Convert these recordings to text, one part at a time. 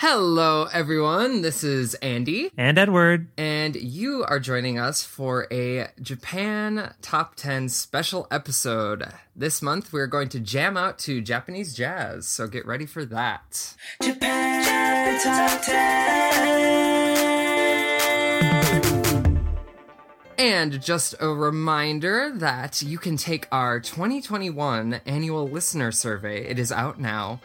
Hello, everyone. This is Andy. And Edward. And you are joining us for a Japan Top 10 special episode. This month, we're going to jam out to Japanese jazz, so get ready for that. Japan Top 10. And just a reminder that you can take our 2021 annual listener survey. It is out now.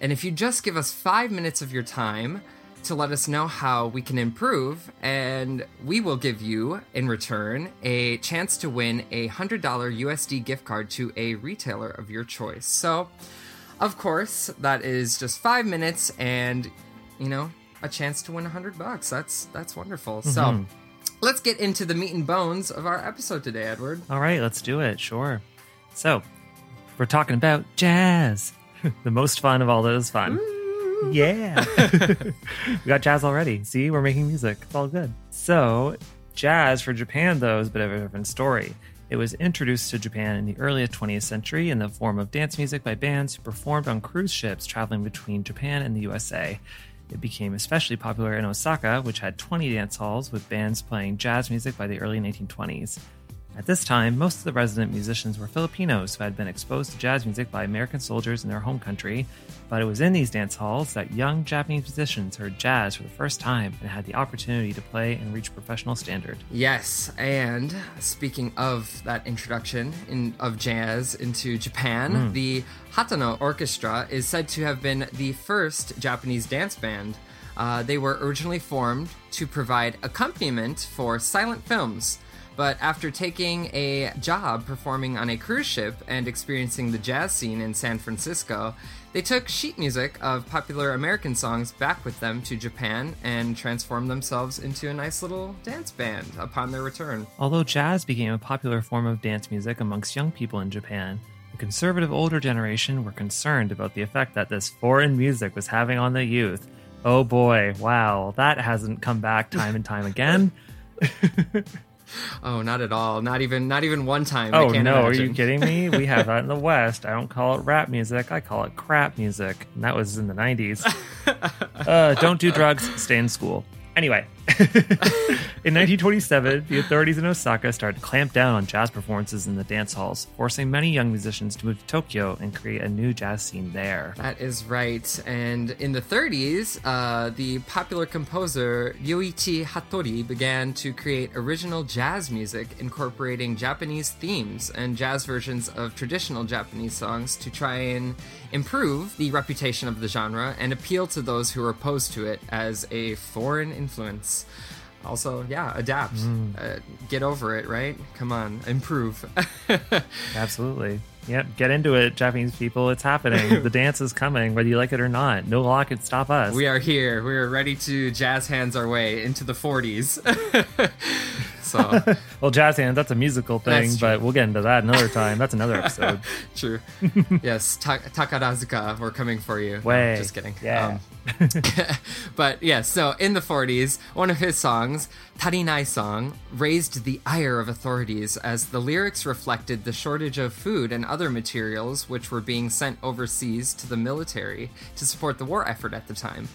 And if you just give us five minutes of your time to let us know how we can improve, and we will give you, in return, a chance to win a $100 USD gift card to a retailer of your choice. So, of course, that is just five minutes and, you know, a chance to win a 100 bucks. That's, that's wonderful. Mm-hmm. So, let's get into the meat and bones of our episode today, Edward. All right, let's do it. Sure. So, we're talking about jazz. the most fun of all those fun. Yeah. we got jazz already. See, we're making music. It's all good. So, jazz for Japan, though, is a bit of a different story. It was introduced to Japan in the early 20th century in the form of dance music by bands who performed on cruise ships traveling between Japan and the USA. It became especially popular in Osaka, which had 20 dance halls with bands playing jazz music by the early 1920s. At this time, most of the resident musicians were Filipinos who had been exposed to jazz music by American soldiers in their home country, but it was in these dance halls that young Japanese musicians heard jazz for the first time and had the opportunity to play and reach professional standard. Yes, and speaking of that introduction in, of jazz into Japan, mm. the Hatano Orchestra is said to have been the first Japanese dance band. Uh, they were originally formed to provide accompaniment for silent films. But after taking a job performing on a cruise ship and experiencing the jazz scene in San Francisco, they took sheet music of popular American songs back with them to Japan and transformed themselves into a nice little dance band upon their return. Although jazz became a popular form of dance music amongst young people in Japan, the conservative older generation were concerned about the effect that this foreign music was having on the youth. Oh boy, wow, that hasn't come back time and time again. Oh, not at all. Not even not even one time. Oh no, imagine. are you kidding me? We have that in the West. I don't call it rap music. I call it crap music. And that was in the '90s. uh, don't do drugs. Stay in school. Anyway, in 1927, the authorities in Osaka started to clamp down on jazz performances in the dance halls, forcing many young musicians to move to Tokyo and create a new jazz scene there. That is right. And in the 30s, uh, the popular composer Ryuichi Hattori began to create original jazz music incorporating Japanese themes and jazz versions of traditional Japanese songs to try and improve the reputation of the genre and appeal to those who are opposed to it as a foreign influence. Also, yeah, adapt. Mm. Uh, get over it, right? Come on, improve. Absolutely. Yep, get into it, Japanese people. It's happening. the dance is coming, whether you like it or not. No law can stop us. We are here. We are ready to jazz hands our way into the 40s. So well, jazz hands, that's a musical thing, but we'll get into that another time. That's another episode. true. yes, Ta- Takarazuka, we're coming for you. No, just kidding. Yeah. Um, but yeah, so in the 40s, one of his songs, Tarinai Song, raised the ire of authorities as the lyrics reflected the shortage of food and other materials which were being sent overseas to the military to support the war effort at the time.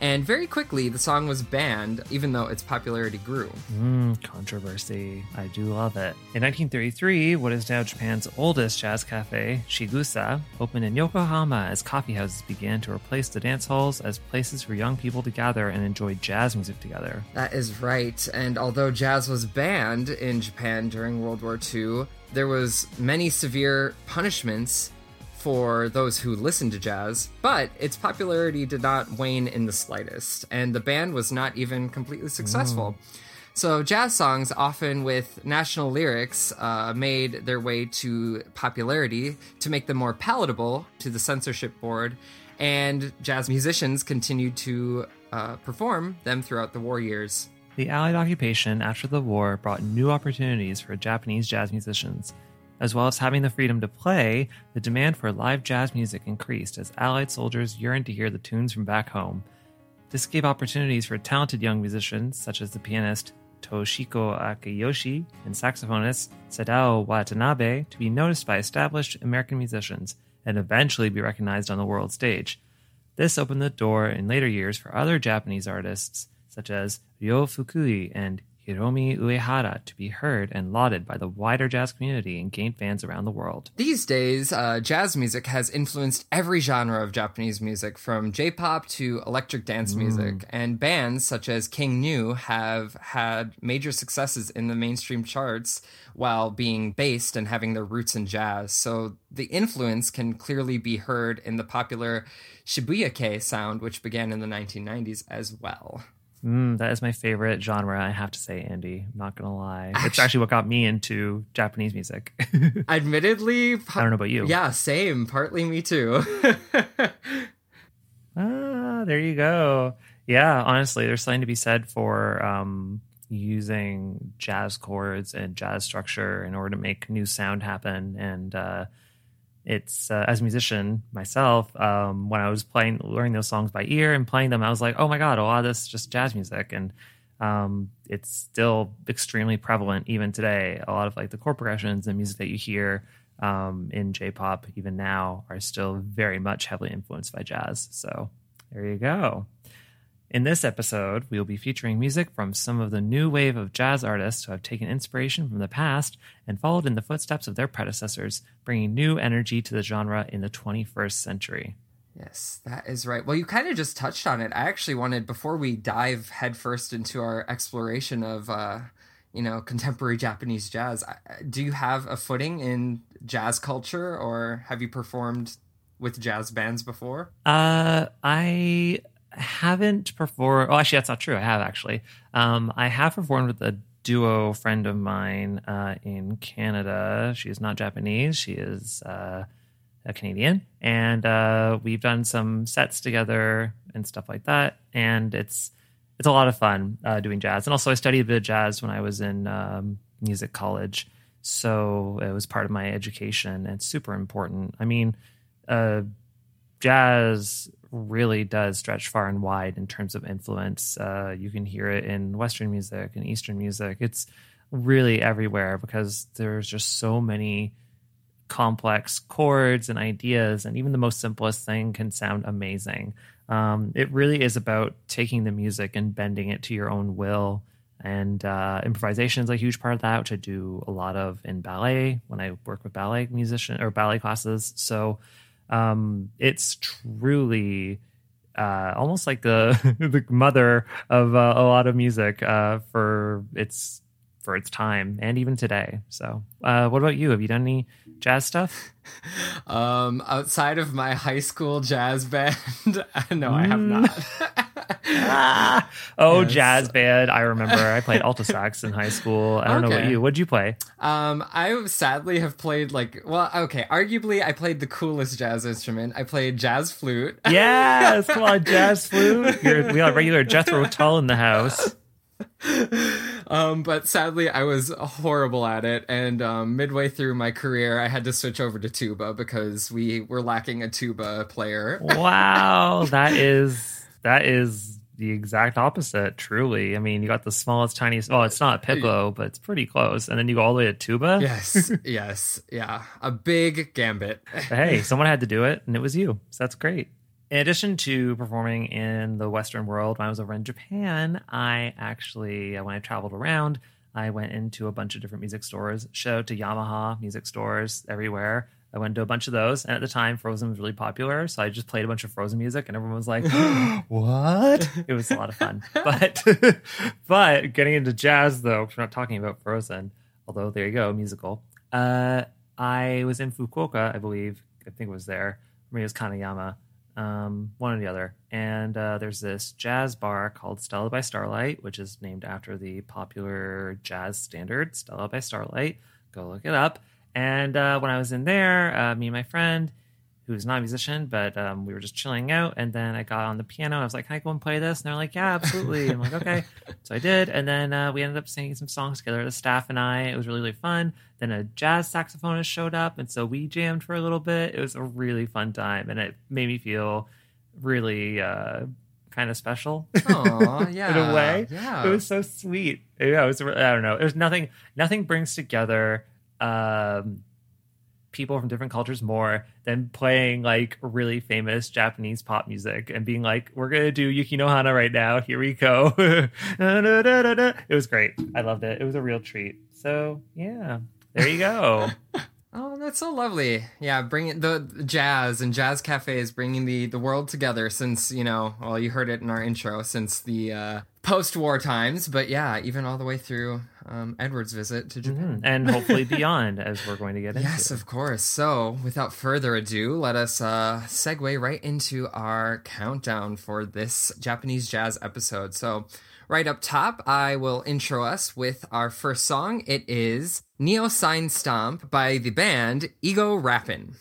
And very quickly, the song was banned, even though its popularity grew. Mm, controversy. I do love it. In 1933, what is now Japan's oldest jazz cafe, Chigusa, opened in Yokohama as coffeehouses began to replace the dance halls as places for young people to gather and enjoy jazz music together. That is right. And although jazz was banned in Japan during World War II, there was many severe punishments for those who listened to jazz, but its popularity did not wane in the slightest, and the band was not even completely successful. So, jazz songs, often with national lyrics, uh, made their way to popularity to make them more palatable to the censorship board, and jazz musicians continued to uh, perform them throughout the war years. The Allied occupation after the war brought new opportunities for Japanese jazz musicians. As well as having the freedom to play, the demand for live jazz music increased as Allied soldiers yearned to hear the tunes from back home. This gave opportunities for talented young musicians, such as the pianist Toshiko Akiyoshi and saxophonist Sadao Watanabe, to be noticed by established American musicians and eventually be recognized on the world stage. This opened the door in later years for other Japanese artists, such as Ryo Fukui and Hiromi Uehara, to be heard and lauded by the wider jazz community and gain fans around the world. These days, uh, jazz music has influenced every genre of Japanese music, from J pop to electric dance music. And bands such as King Gnu have had major successes in the mainstream charts while being based and having their roots in jazz. So the influence can clearly be heard in the popular Shibuya-kei sound, which began in the 1990s as well. Mm, that is my favorite genre, I have to say, Andy. I'm not going to lie. It's actually what got me into Japanese music. Admittedly, I don't know about you. Yeah, same. Partly me too. Ah, there you go. Yeah, honestly, there's something to be said for um, using jazz chords and jazz structure in order to make new sound happen. And uh, it's uh, as a musician myself, um, when I was playing, learning those songs by ear and playing them, I was like, oh my god, a lot of this is just jazz music, and um, it's still extremely prevalent even today. A lot of like the chord progressions and music that you hear um, in J-pop even now are still very much heavily influenced by jazz. So there you go. In this episode, we will be featuring music from some of the new wave of jazz artists who have taken inspiration from the past and followed in the footsteps of their predecessors, bringing new energy to the genre in the 21st century. Yes, that is right. Well, you kind of just touched on it. I actually wanted, before we dive headfirst into our exploration of, uh, you know, contemporary Japanese jazz, do you have a footing in jazz culture or have you performed with jazz bands before? Uh, I haven't performed. Oh, actually, that's not true. I have actually. Um, I have performed with a duo friend of mine uh, in Canada. She is not Japanese. She is uh, a Canadian, and uh, we've done some sets together and stuff like that. And it's it's a lot of fun uh, doing jazz. And also, I studied a bit of jazz when I was in um, music college, so it was part of my education. And super important. I mean, uh, jazz really does stretch far and wide in terms of influence. Uh, you can hear it in Western music and Eastern music. It's really everywhere because there's just so many complex chords and ideas, and even the most simplest thing can sound amazing. Um, it really is about taking the music and bending it to your own will. And uh, improvisation is a huge part of that, which I do a lot of in ballet when I work with ballet musician or ballet classes. So um, it's truly uh, almost like the the mother of uh, a lot of music uh, for its for its time and even today. So, uh, what about you? Have you done any jazz stuff? Um, outside of my high school jazz band, no, I have not. ah, oh, Yes. jazz band! I remember I played alto sax in high school. I don't know about you. What'd you play? Um, I sadly have played like well, okay, arguably I played the coolest jazz instrument. I played jazz flute. Yes, come on, jazz flute. You're, we got regular Jethro Tull in the house. um, but sadly, I was horrible at it. And um, midway through my career, I had to switch over to tuba because we were lacking a tuba player. wow, that is that is the exact opposite. Truly, I mean, you got the smallest, tiniest. Well, it's not piccolo, but it's pretty close. And then you go all the way to tuba. yes, yes, yeah, a big gambit. Hey, someone had to do it, and it was you. So that's great. In addition to performing in the Western world, when I was over in Japan, I actually, uh, when I traveled around, I went into a bunch of different music stores. showed to Yamaha music stores everywhere. I went to a bunch of those, and at the time, Frozen was really popular, so I just played a bunch of Frozen music, and everyone was like, "What?" It was a lot of fun. But, but getting into jazz, though, we're not talking about Frozen, although there you go, musical. Uh, I was in Fukuoka, I believe. I think it was there. It was Kanayama, um, one or the other. And uh, there's this jazz bar called Stella by Starlight, which is named after the popular jazz standard, Stella by Starlight. Go look it up. And uh, when I was in there, uh, me and my friend, who's not a musician, but um, we were just chilling out. And then I got on the piano. I was like, "Can I go and play this?" And they're like, "Yeah, absolutely." I'm like, "Okay." So I did, and then uh, we ended up singing some songs together. The staff and I. It was really really fun. Then a jazz saxophonist showed up, and so we jammed for a little bit. It was a really fun time, and it made me feel really uh, kind of special. Aw, yeah, in a way. Yeah, It was so sweet. Yeah, it was. I don't know. It was nothing. Nothing brings together um, people from different cultures more than playing like really famous Japanese pop music and being like, "We're gonna do Yuki no Hana right now. Here we go." it was great. I loved it. It was a real treat. So yeah, there you go. Oh, that's so lovely. Yeah, bringing the the jazz and jazz cafes, bringing the the world together. Since you know, well, you heard it in our intro, since the uh, post-war times. But yeah, even all the way through um, Edward's visit to Japan. and hopefully beyond, as we're going to get into. Yes, of course. So, without further ado, let us uh, segue right into our countdown for this Japanese jazz episode. So, right up top, I will intro us with our first song. It is Neon Sign Stomp by the band EGO-WRAPPIN'.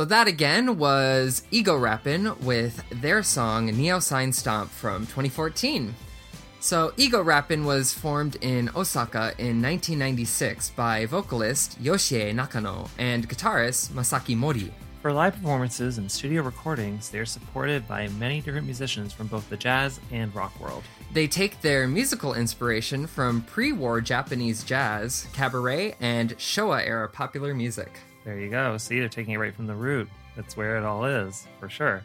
So that again was EGO-WRAPPIN' with their song Neon Sign Stomp from 2014. So EGO-WRAPPIN' was formed in Osaka in 1996 by vocalist Yoshie Nakano and guitarist Masaki Mori. For live performances and studio recordings, they are supported by many different musicians from both the jazz and rock world. They take their musical inspiration from pre war Japanese jazz, cabaret, and Showa era popular music. There you go. See, they're taking it right from the root. That's where it all is, for sure.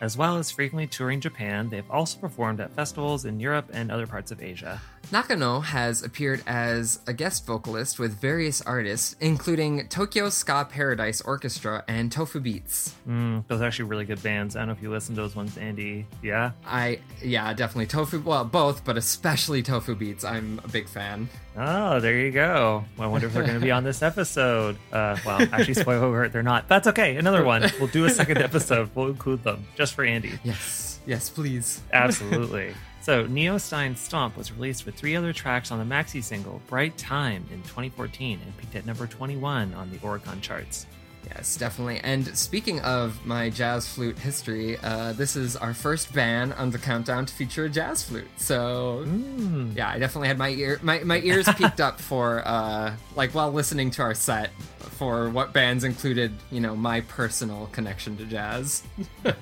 As well as frequently touring Japan, they've also performed at festivals in Europe and other parts of Asia. Nakano has appeared as a guest vocalist with various artists, including Tokyo Ska Paradise Orchestra and Tofu Beats. Mm, those are actually really good bands. I don't know if you listen to those ones, Andy. Yeah? I, yeah, definitely Tofu, well, both, but especially Tofu Beats. I'm a big fan. Oh, there you go. Well, I wonder if they're going to be on this episode. Uh, well, actually, spoiler alert, they're not. That's okay. Another one. We'll do a second episode. We'll include them just for Andy. Yes, yes, please. Absolutely. So, Neon Sign Stomp was released with three other tracks on the maxi single Bright Time in 2014 and peaked at number 21 on the Oricon charts. Yes, definitely. And speaking of my jazz flute history, uh, this is our first band on the countdown to feature a jazz flute. So Mm. yeah, I definitely had my ear my, my ears peaked up for uh, like while listening to our set for what bands included, you know, my personal connection to jazz.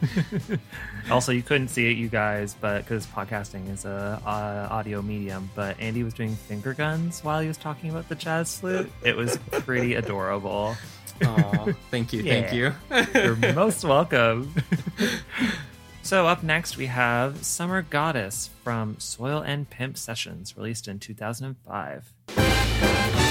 Also, you couldn't see it, you guys, but because podcasting is a uh, audio medium, but Andy was doing finger guns while he was talking about the jazz flute. It was pretty adorable. Aw, thank you, thank you. You're most welcome. so, up next, we have Summer Goddess from Soil and Pimp Sessions, released in 2005.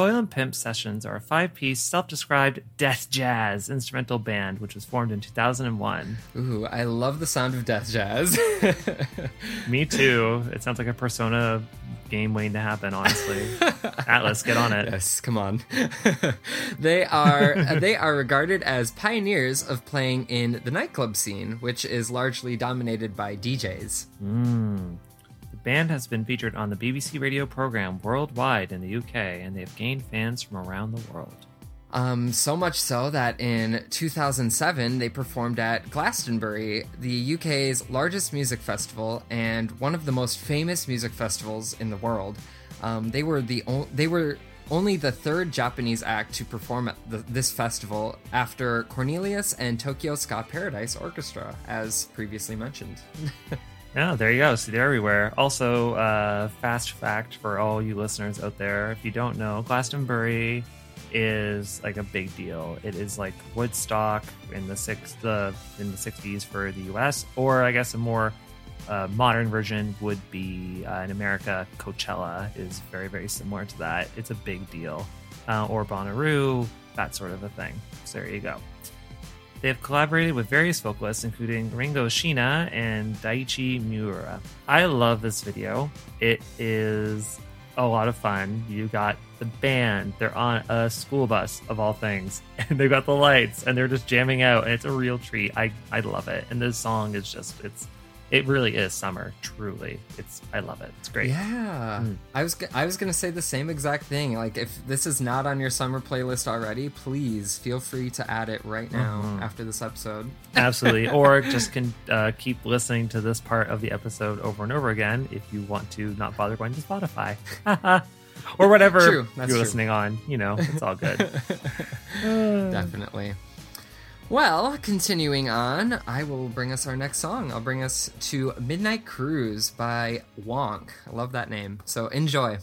Soil and Pimp Sessions are a five piece, self described death jazz instrumental band which was formed in 2001. Ooh, I love the sound of death jazz. Me too. It sounds like a Persona game waiting to happen, honestly. Atlus, get on it. yes, come on. they are uh, they are regarded as pioneers of playing in the nightclub scene, which is largely dominated by DJs. The hmm. Band has been featured on the BBC radio program worldwide in the UK, and they have gained fans from around the world. Um, so much so that in 2007 they performed at Glastonbury, the UK's largest music festival and one of the most famous music festivals in the world. Um, they were the o- they were only the third Japanese act to perform at the, this festival after Cornelius and Tokyo Ska Paradise Orchestra, as previously mentioned. Yeah, there you go. See, they're everywhere. Also, uh, fast fact for all you listeners out there: if you don't know, Glastonbury is like a big deal. It is like Woodstock in the six the in the sixties for the U.S. Or I guess a more uh, modern version would be uh, in America. Coachella is very very similar to that. It's a big deal. Uh, or Bonnaroo, that sort of a thing. So there you go. They have collaborated with various vocalists, including Ringo Sheena and Daichi Miura. I love this video. It is a lot of fun. You got the band, they're on a school bus of all things, and they've got the lights, and they're just jamming out, and it's a real treat. I, I love it. And this song is just, it's, it really is summer, truly. It's, I love it. It's great. Yeah, I was I was gonna say the same exact thing. Like, if this is not on your summer playlist already, please feel free to add it right now after this episode. Absolutely. Or just can uh, keep listening to this part of the episode over and over again if you want to not bother going to Spotify. or whatever True, you're true. listening on. You know, it's all good. Definitely. Well, continuing on, I will bring us our next song. I'll bring us to Midnight Cruise by Wonk. I love that name. So enjoy.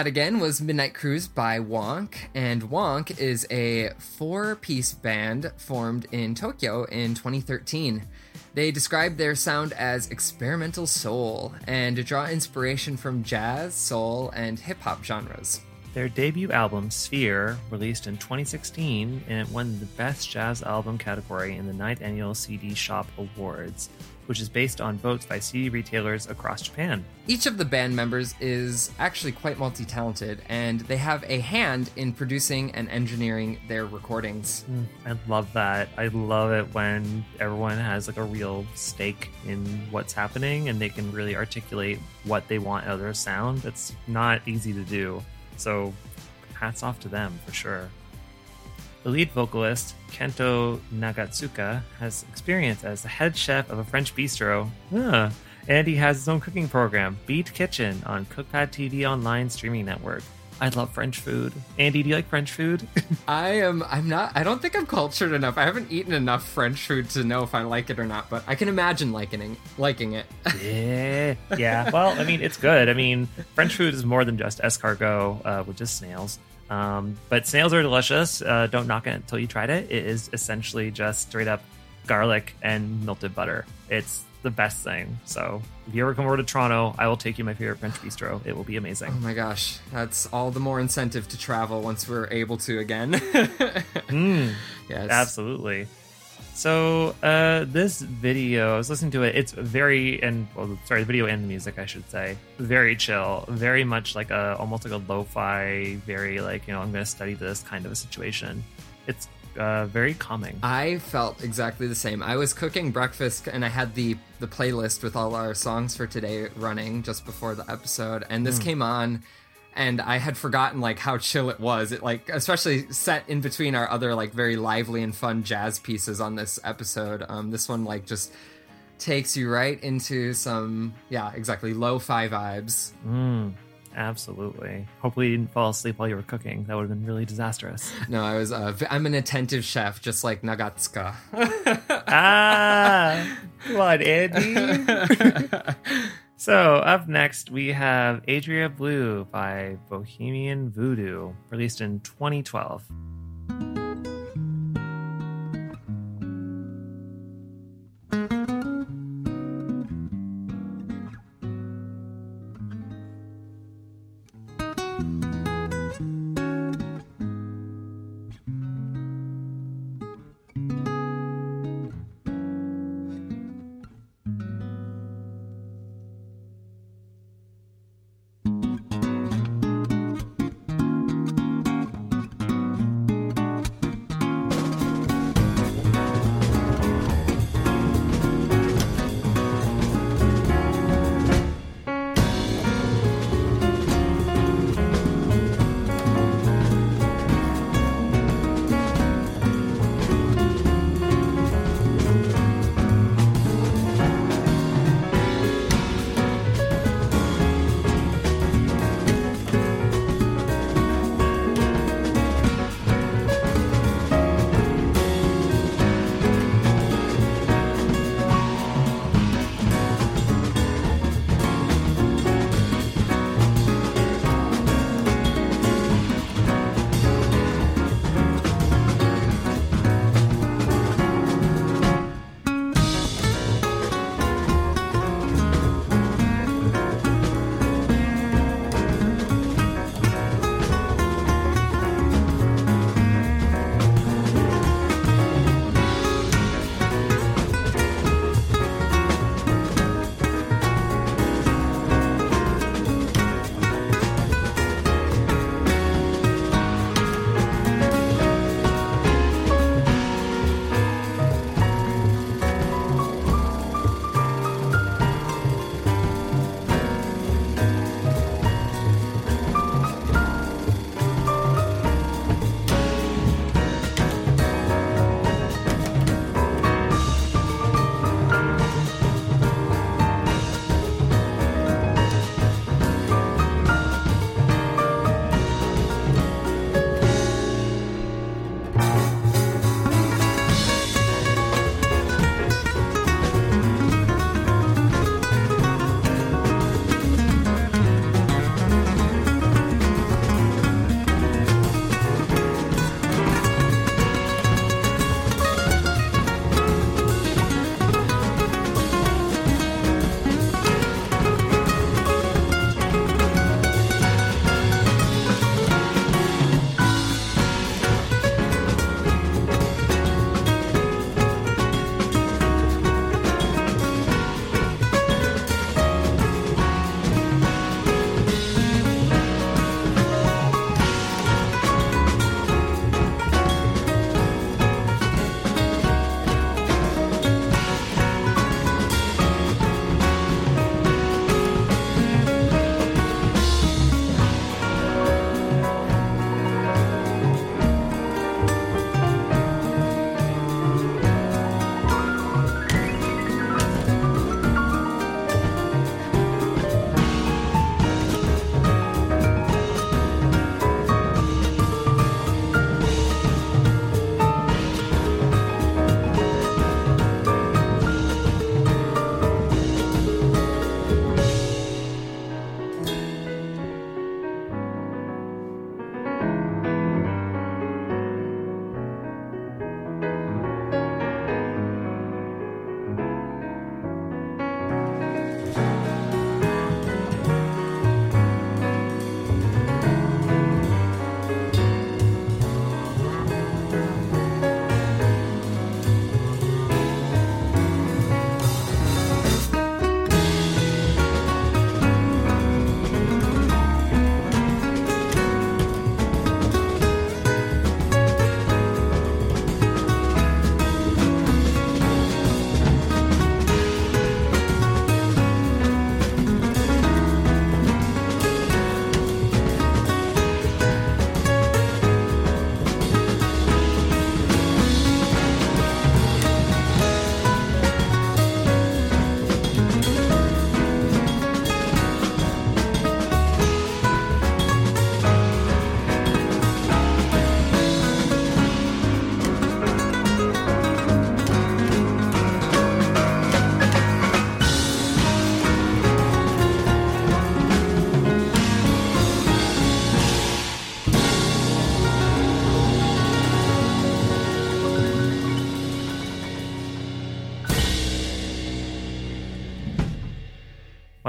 That again was Midnight Cruise by Wonk, and Wonk is a four piece band formed in Tokyo in 2013. They describe their sound as experimental soul and draw inspiration from jazz, soul, and hip hop genres. Their debut album, Sphere, released in 2016, and it won the Best Jazz Album category in the 9th Annual CD Shop Awards, which is based on votes by CD retailers across Japan. Each of the band members is actually quite multi talented, and they have a hand in producing and engineering their recordings. Mm, I love that. I love it when everyone has like a real stake in what's happening and they can really articulate what they want out of their sound. That's not easy to do. So hats off to them for sure. The lead vocalist, Kento Nagatsuka, has experience as the head chef of a French bistro. Huh. And he has his own cooking program, Beat Kitchen, on Cookpad TV online streaming network. I love French food. Andy, do you like French food? I am. I'm not. I don't think I'm cultured enough. I haven't eaten enough French food to know if I like it or not. But I can imagine liking liking it. yeah. Yeah. Well, I mean, it's good. I mean, French food is more than just escargot, uh, which is snails. Um, but snails are delicious. Uh, don't knock it until you tried it. It is essentially just straight up garlic and melted butter. It's the best thing. So if you ever come over to Toronto, I will take you my favorite French bistro. It will be amazing. oh my gosh, that's all the more incentive to travel once we're able to again. Mm, yes. absolutely. So uh, this video, I was listening to it. It's very and well, sorry, the video and the music, I should say, very chill, very much like a almost like a lo-fi, very like you know I'm going to study this kind of a situation. It's uh, very calming. I felt exactly the same. I was cooking breakfast and I had the the playlist with all our songs for today running just before the episode, and this came on, and I had forgotten like how chill it was. It like especially set in between our other like very lively and fun jazz pieces on this episode. Um, this one like just takes you right into some yeah exactly lo-fi vibes. Mm, absolutely. Hopefully, you didn't fall asleep while you were cooking. That would have been really disastrous. No, I was uh, I'm an attentive chef, just like Nagatsuka. ah, come on, Andy. so up next we have Adria Blue by Bohemian Voodoo, released in 2012.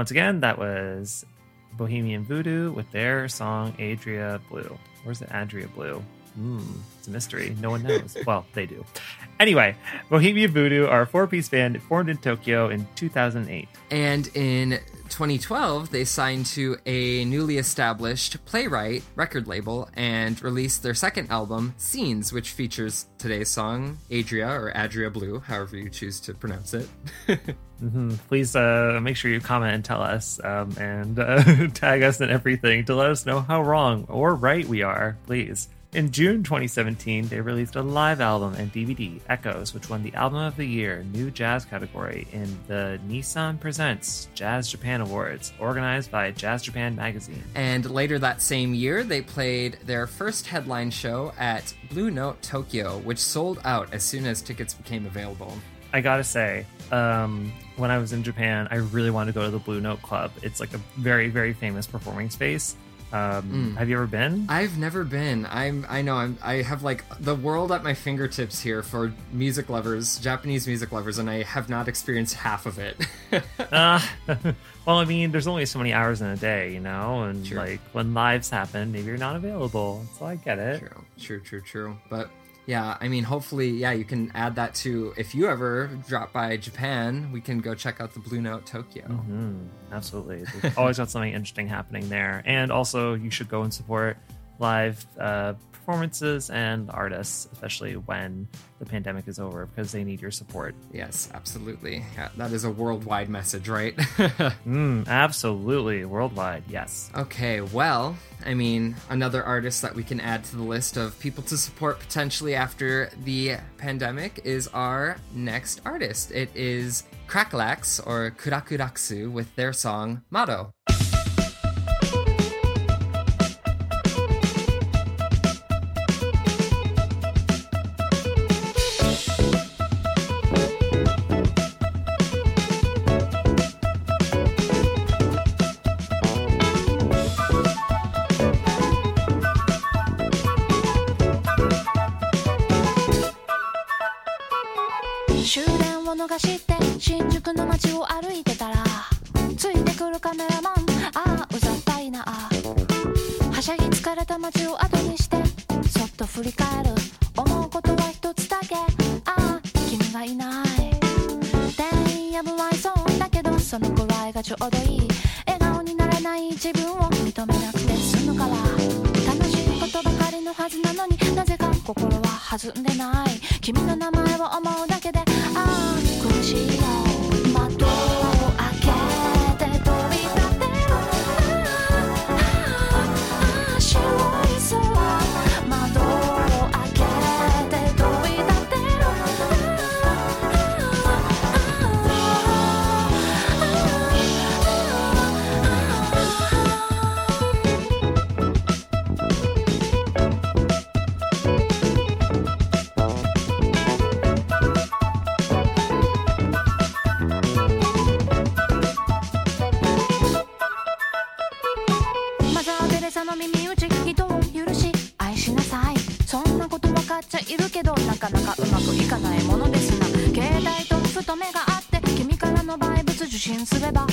Once again, that was Bohemian Voodoo with their song Adria Blue. Where's the Adria Blue? Hmm, it's a mystery. No one knows. well, they do. Anyway, Bohemian Voodoo are a four piece band formed in Tokyo in 2008. And in 2012, they signed to a newly established playwright record label and released their second album, Scenes, which features today's song, Adria or Adria Blue, however you choose to pronounce it. Mhm. Please uh, make sure you comment and tell us um, and uh, tag us and everything to let us know how wrong or right we are, please. In June 2017, they released a live album and DVD, Echoes, which won the Album of the Year New Jazz category in the Nissan Presents Jazz Japan Awards, organized by Jazz Japan Magazine. And later that same year, they played their first headline show at Blue Note Tokyo, which sold out as soon as tickets became available. I gotta say, um, when I was in Japan, I really wanted to go to the Blue Note Club. It's like a very, very famous performing space. Um, Have you ever been? I've never been. I'm. I know. I'm. I have like the world at my fingertips here for music lovers, Japanese music lovers, and I have not experienced half of it. Uh, well, I mean, there's only so many hours in a day, you know, and like when lives happen, maybe you're not available. So I get it. true. True. True. True. But yeah, I mean, hopefully, yeah, you can add that to if you ever drop by Japan, we can go check out the Blue Note Tokyo. Mm, absolutely. Always got something interesting happening there. And also, you should go and support live uh, performances and artists, especially when the pandemic is over, because they need your support. Yes, absolutely. Yeah, that is a worldwide message, right? Mm, absolutely. Worldwide, yes. Okay, well, I mean, another artist that we can add to the list of people to support potentially after the pandemic is our next artist. It is Crackalax or Kurakuraksu with their song Mado. なかなかうまくいかないものですな携帯とふと目があって君からのバイブス受信すれば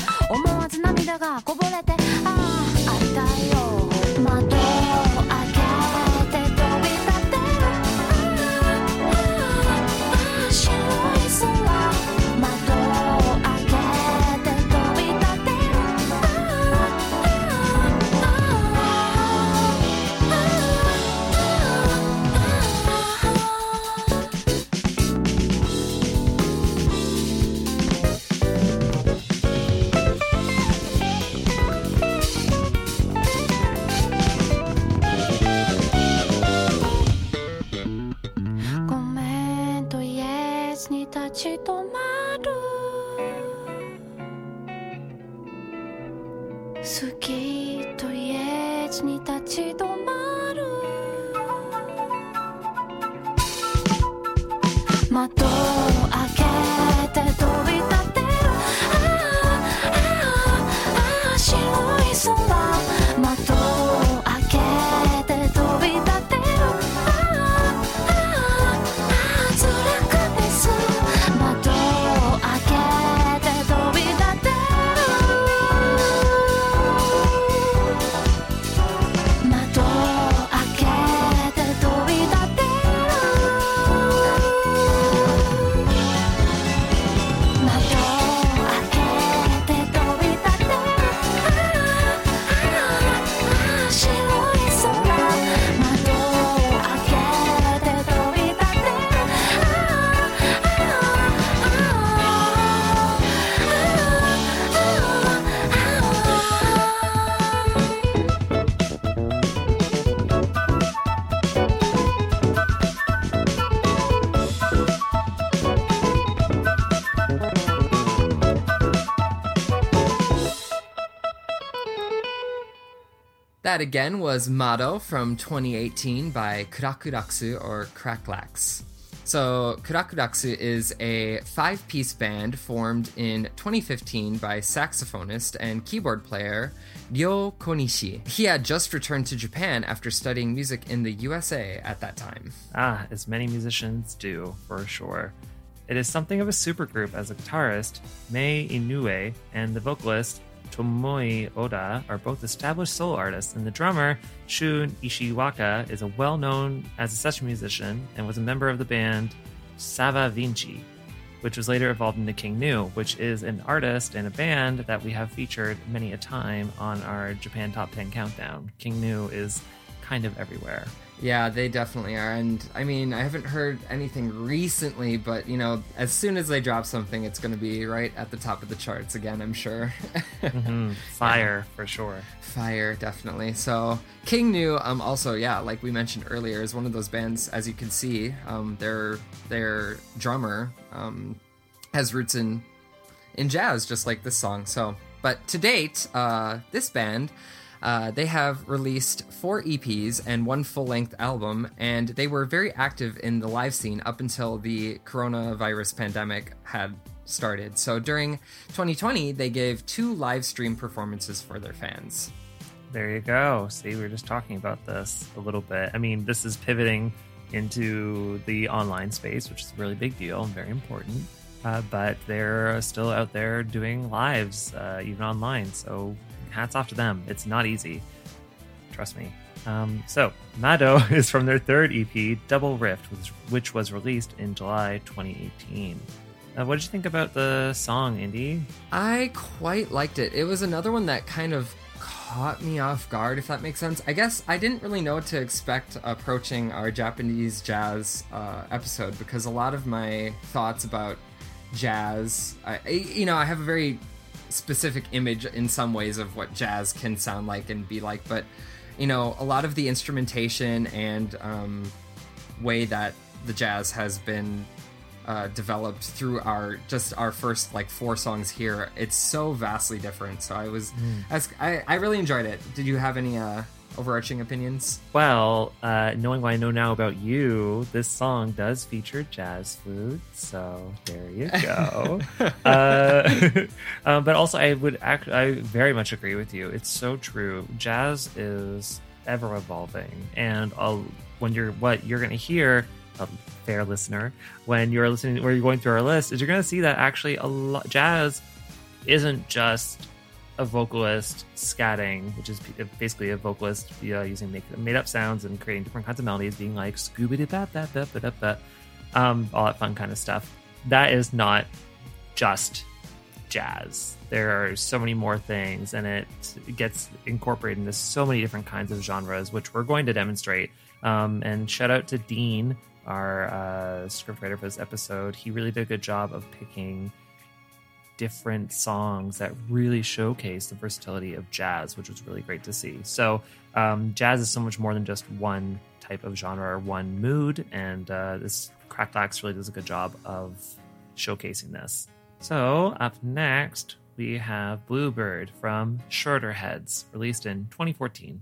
That again was Mado from 2018 by Kurakuraksu or Cracklax. So, Kurakuraksu is a five piece band formed in 2015 by saxophonist and keyboard player Ryo Konishi. He had just returned to Japan after studying music in the USA at that time. Ah, as many musicians do, for sure. It is something of a supergroup as a guitarist, Mei Inoue, and the vocalist, Tomomi Oda, are both established solo artists, and the drummer, Shun Ishiwaka, is a well known as a session musician and was a member of the band Sava Vinci, which was later evolved into King Gnu, which is an artist and a band that we have featured many a time on our Japan Top 10 countdown. King Gnu is kind of everywhere. Yeah, they definitely are. And I mean, I haven't heard anything recently, but you know, as soon as they drop something, it's going to be right at the top of the charts again, I'm sure. Mhm. Fire, for sure. Fire, definitely. So King Gnu, um, also yeah, like we mentioned earlier, is one of those bands. As you can see, um, their their drummer um, has roots in in jazz, just like this song. So, but to date, uh, this band. Uh, they have released four EPs and one full length album, and they were very active in the live scene up until the coronavirus pandemic had started. So during 2020, they gave two live stream performances for their fans. There you go. See, we were just talking about this a little bit. I mean, this is pivoting into the online space, which is a really big deal and very important. Uh, but they're still out there doing lives, uh, even online. So hats off to them. It's not easy. Trust me. Um, so, Mado is from their third EP, Double Rift, which, was released in July 2018. Uh, what did you think about the song, Indy? I quite liked it. It was another one that kind of caught me off guard, if that makes sense. I guess I didn't really know what to expect approaching our Japanese jazz uh, episode because a lot of my thoughts about jazz, I- you know, I have a very specific image in some ways of what jazz can sound like and be like, but you know, a lot of the instrumentation and um, way that the jazz has been uh, developed through our just our first like four songs here it's so vastly different. So i was as I, I really enjoyed it. Did you have any uh overarching opinions Well, uh, knowing what I know now about you, this song does feature jazz flute, so there you go. uh, um, but also, I would act, I very much agree with you. It's so true. Jazz is ever evolving, and uh, when you're what you're going to hear, a fair listener, when you're listening or you're going through our list, is you're going to see that actually a lot jazz isn't just a vocalist scatting, which is basically a vocalist uh, using make, made up sounds and creating different kinds of melodies, being like scooby doo ba ba ba ba ba, um, all that fun kind of stuff. That is not just jazz. There are so many more things, and it gets incorporated into so many different kinds of genres, which we're going to demonstrate. Um, and shout out to Dean, our uh, scriptwriter for this episode. He really did a good job of picking different songs that really showcase the versatility of jazz, which was really great to see. So, um, jazz is so much more than just one type of genre or one mood, and uh, this Cracklax really does a good job of showcasing this. So, up next, we have Bluebird from Schroeder Heads, released in 2014.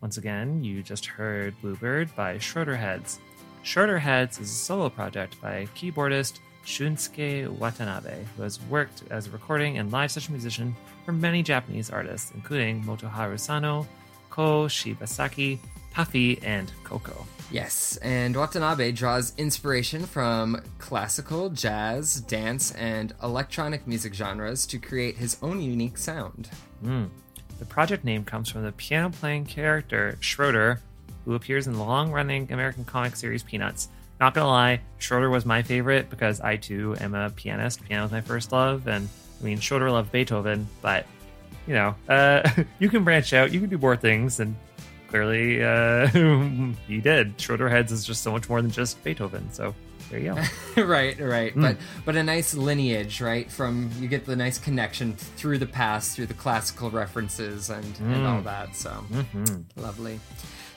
Once again, you just heard Bluebird by Schroeder Heads. Is a solo project by keyboardist Shunsuke Watanabe, who has worked as a recording and live session musician for many Japanese artists, including Motoharu Sano, Ko Shibasaki, Puffy, and Cocco. Yes, and Watanabe draws inspiration from classical, jazz, dance, and electronic music genres to create his own unique sound. Hmm. The project name comes from the piano playing character Schroeder, who appears in the long running American comic series Peanuts. Not gonna lie, Schroeder was my favorite because I too am a pianist. Piano is my first love, and I mean, Schroeder loved Beethoven, but you know, uh, you can branch out, you can do more things, and clearly uh, he did. Schroeder Heads is just so much more than just Beethoven, so there you go. right, right. Hmm. But but a nice lineage, right? From you get the nice connection through the past, through the classical references and, and all hmm. that. So mm-hmm. lovely.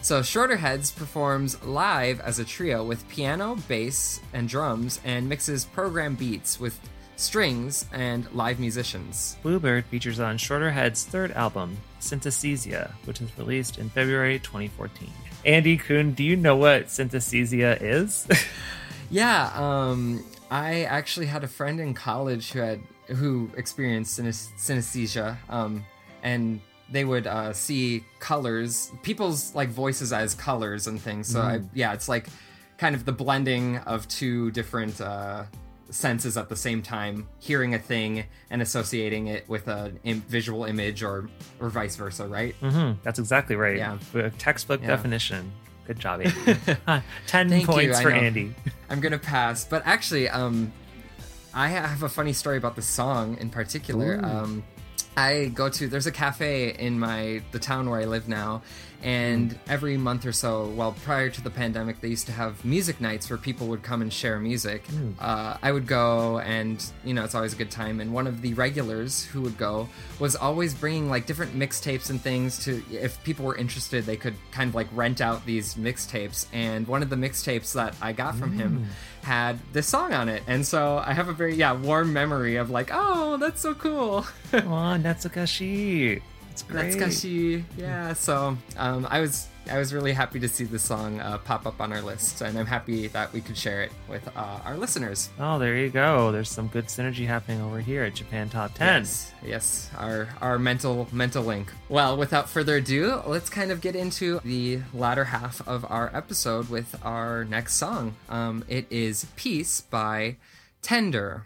So Schroeder Heads performs live as a trio with piano, bass, and drums, and mixes program beats with strings and live musicians. Bluebird features on Schroeder Head's third album, Synesthesia, which was released in February 2014. Andy Kuhn, do you know what Synesthesia is? Yeah, um, I actually had a friend in college who had who experienced synes- synesthesia, um, and they would uh, see colors, people's like voices as colors and things. So I, yeah, it's like kind of the blending of two different uh, senses at the same time, hearing a thing and associating it with a Im- visual image, or or vice versa, right? hmm That's exactly right. Yeah. A textbook Yeah. definition. Good job, Andy. Ten Thank you, points I for. Andy. I'm gonna pass, but actually, um, I have a funny story about the song in particular. Um, I go to there's a cafe in my the town where I live now, and mm. every month or so, well, prior to the pandemic, they used to have music nights where people would come and share music. Mm. Uh, I would go, and you know, it's always a good time. And one of the regulars who would go was always bringing like different mixtapes and things to if people were interested, they could kind of like rent out these mixtapes. And one of the mixtapes that I got from him mm. Had this song on it, and so I have a very yeah warm memory of like, oh, that's so cool. Oh, Natsukashi. It's great. That's Kashi. Yeah, so um, I was I was really happy to see this song uh, pop up on our list, and I'm happy that we could share it with uh, our listeners. Oh, there you go. There's some good synergy happening over here at Japan Top 10. Yes, yes, our our mental mental link. Well, without further ado, let's kind of get into the latter half of our episode with our next song. Um, it is "Peace" by Tender.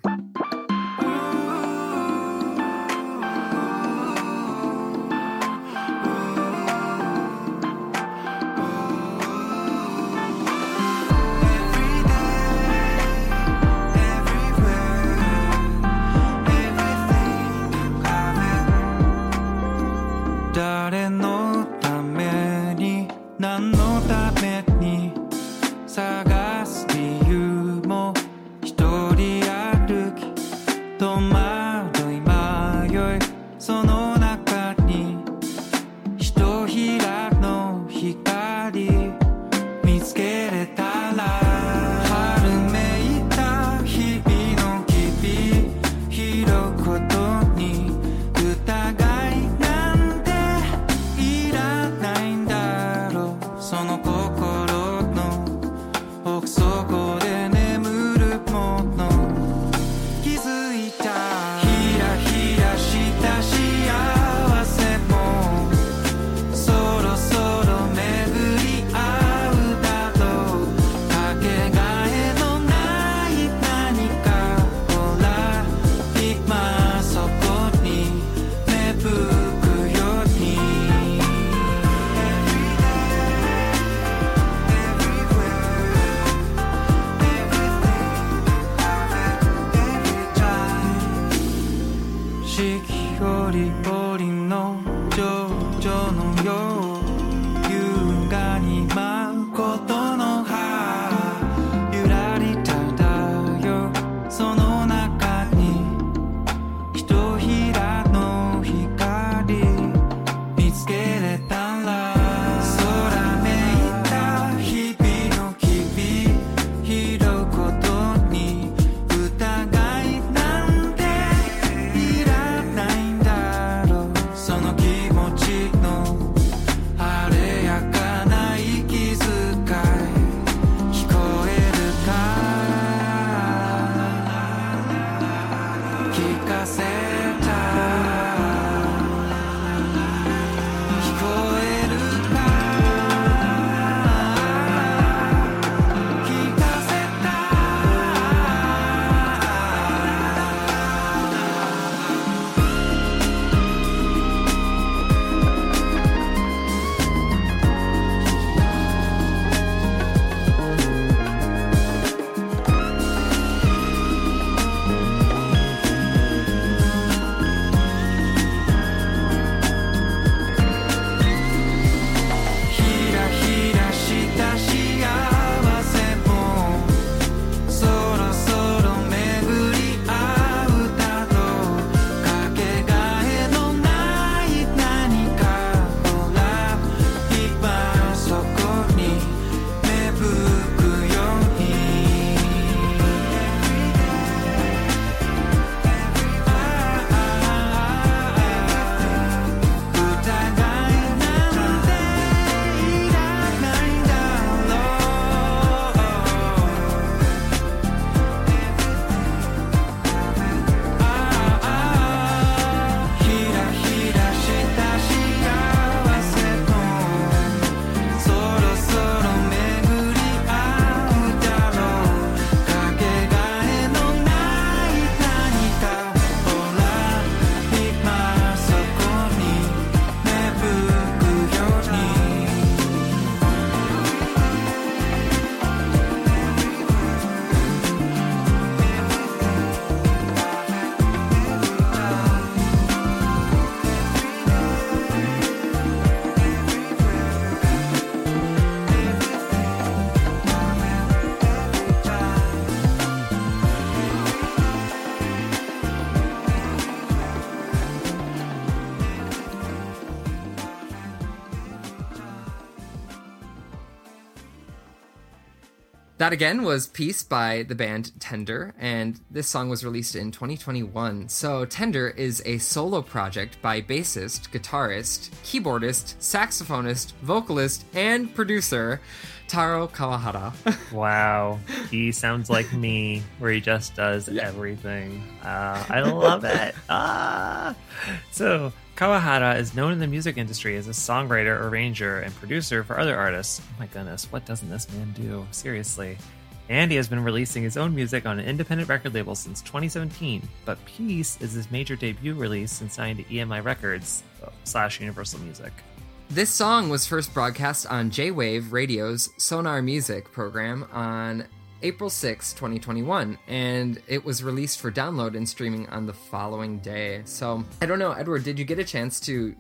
That again was Peace by the band Tender, and this song was released in 2021. So, Tender is a solo project by bassist, guitarist, keyboardist, saxophonist, vocalist, and producer Taro Kawahara. Wow. He sounds like me, where he just does everything. Uh, I love it. Ah. So, Kawahara is known in the music industry as a songwriter, arranger, and producer for other artists. Oh my goodness, what doesn't this man do? Seriously. And he has been releasing his own music on an independent record label since 2017. But Peace is his major debut release and signed to EMI Records uh, slash Universal Music. This song was first broadcast on J Wave Radio's Sonar Music program on April 6, 2021, and it was released for download and streaming on the following day. So, I don't know, Edward, did you get a chance to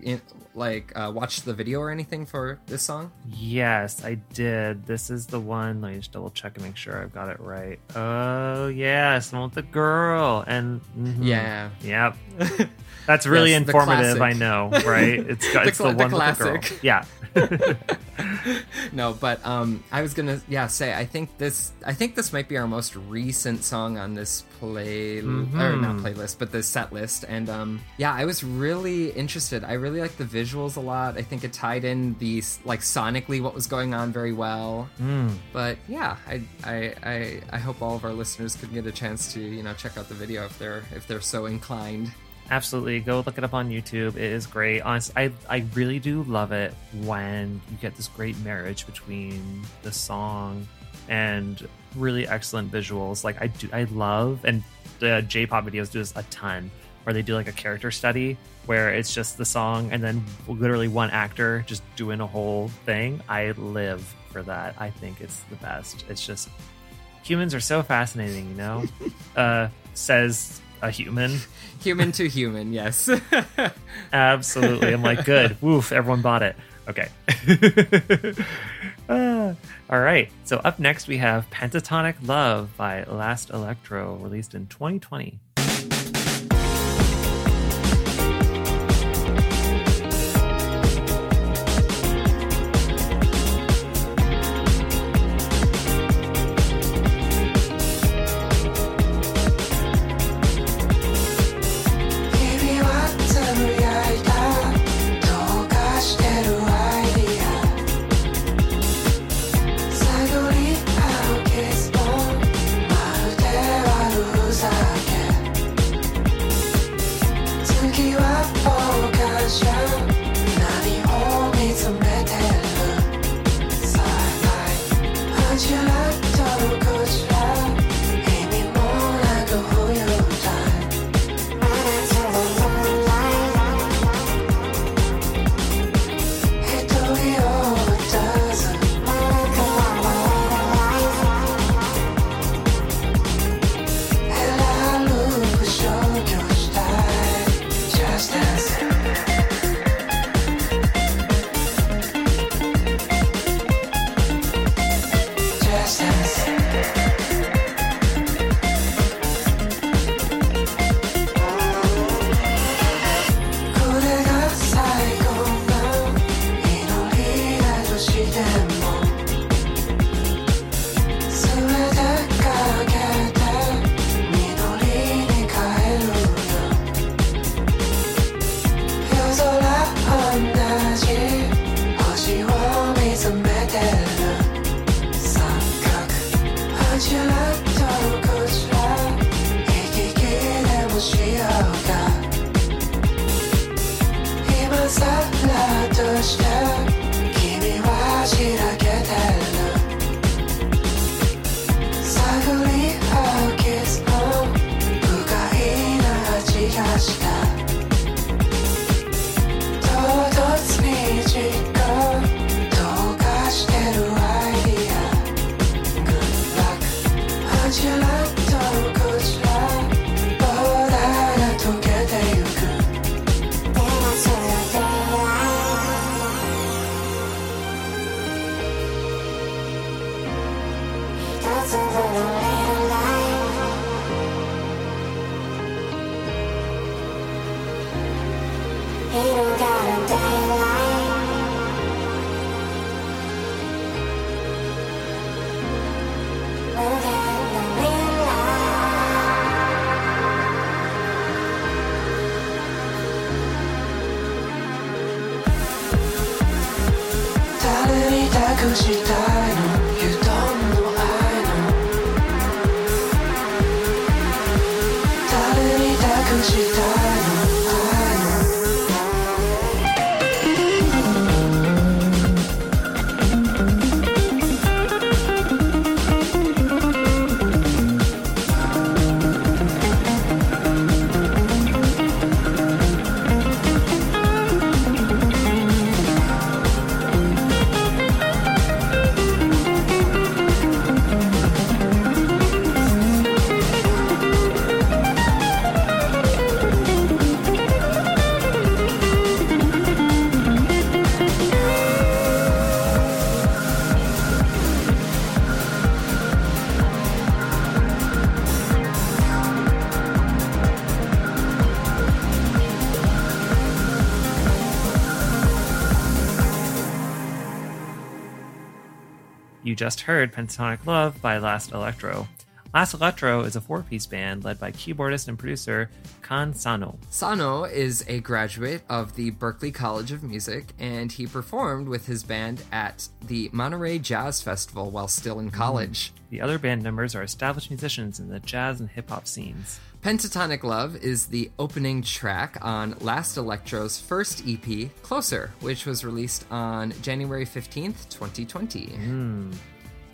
like uh, watch the video or anything for this song? Yes, I did. This is the one. Let me just double check and make sure I've got it right. Oh, yes, the one with the girl. And mhm. Yeah. Yep. That's really Yes, informative, I know, right? It's The it's the, the one with the girl. Yeah. no, but um, I was gonna yeah say I think this I think this might be our most recent song on this play or Mhm. not playlist, but the set list. And um, yeah, I was really interested. I really like the visuals a lot. I think it tied in the like sonically what was going on very well. Mm. But yeah, I, I I I hope all of our listeners could get a chance to you know check out the video if they're if they're so inclined. Absolutely, go look it up on YouTube. It is great. Honestly, I I really do love it when you get this great marriage between the song and really excellent visuals. Like I do, I love and the J-pop videos do this a ton, where they do like a character study where it's just the song and then literally one actor just doing a whole thing. I live for that. I think it's the best. It's just humans are so fascinating, you know. uh, says a human. Human to human, yes. Absolutely. I'm like, good. Woof. Everyone bought it. Okay. Ah, all right. So up next we have Pentatonic Love by Last Electro, released in 2020.「just heard Pentatonic Love by Last Electro. Last Electro is a four piece band led by keyboardist and producer Kan Sano. Sano is a graduate of the Berklee College of Music, and he performed with his band at the Monterey Jazz Festival while still in mm. college. The other band members are established musicians in the jazz and hip hop scenes. Pentatonic Love is the opening track on Last Electro's first EP, Closer, which was released on January 15th, 2020.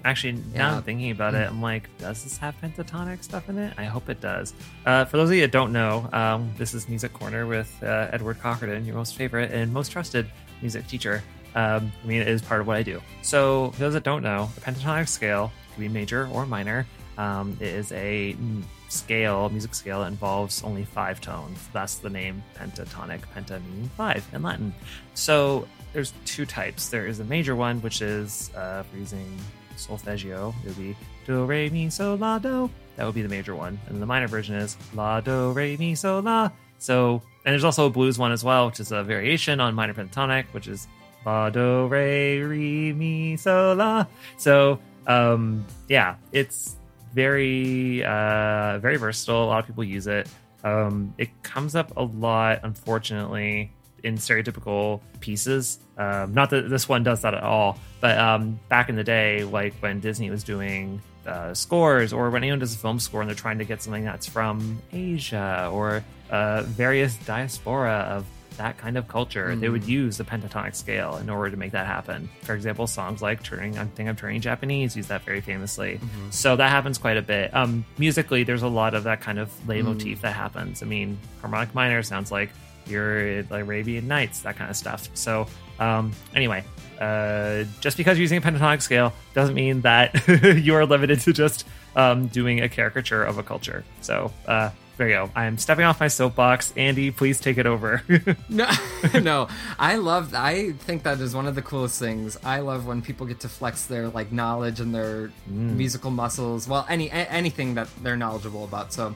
Actually, now Yeah. I'm thinking about it, I'm like, does this have pentatonic stuff in it? I hope it does. Uh, for those of you that don't know, um, this is Music Corner with uh, Edward Cockerton, your most favorite and most trusted music teacher. Um, I mean, it is part of what I do. So, for those that don't know, the pentatonic scale can be major or minor. Um, it is a mm, scale, music scale that involves only five tones. That's the name pentatonic, penta meaning five in Latin. So, there's two types. There is a major one, which is uh, for using solfeggio, it would be do re mi so la do. That would be the major one, and the minor version is la do re mi so la. So, and there's also a blues one as well, which is a variation on minor pentatonic, which is la do re re mi so la. So, um, yeah, it's very uh, very versatile. A lot of people use it. Um, it comes up a lot, unfortunately, in stereotypical pieces. Um, not that this one does that at all, but um, back in the day, like when Disney was doing uh, scores, or when anyone does a film score and they're trying to get something that's from Asia or uh, various diaspora of that kind of culture, they would use the pentatonic scale in order to make that happen. For example, songs like "Turning," I think I'm turning Japanese, use that very famously. So that happens quite a bit. Um, musically, there's a lot of that kind of leitmotif that happens. I mean, harmonic minor sounds like your Arabian Nights, that kind of stuff. So um, anyway, uh, just because you're using a pentatonic scale doesn't mean that you are limited to just um, doing a caricature of a culture. So uh, there you go. I am stepping off my soapbox. Andy, please take it over. No, no, I love. I think that is one of the coolest things. I love when people get to flex their like knowledge and their musical muscles. Well, any a- anything that they're knowledgeable about. So,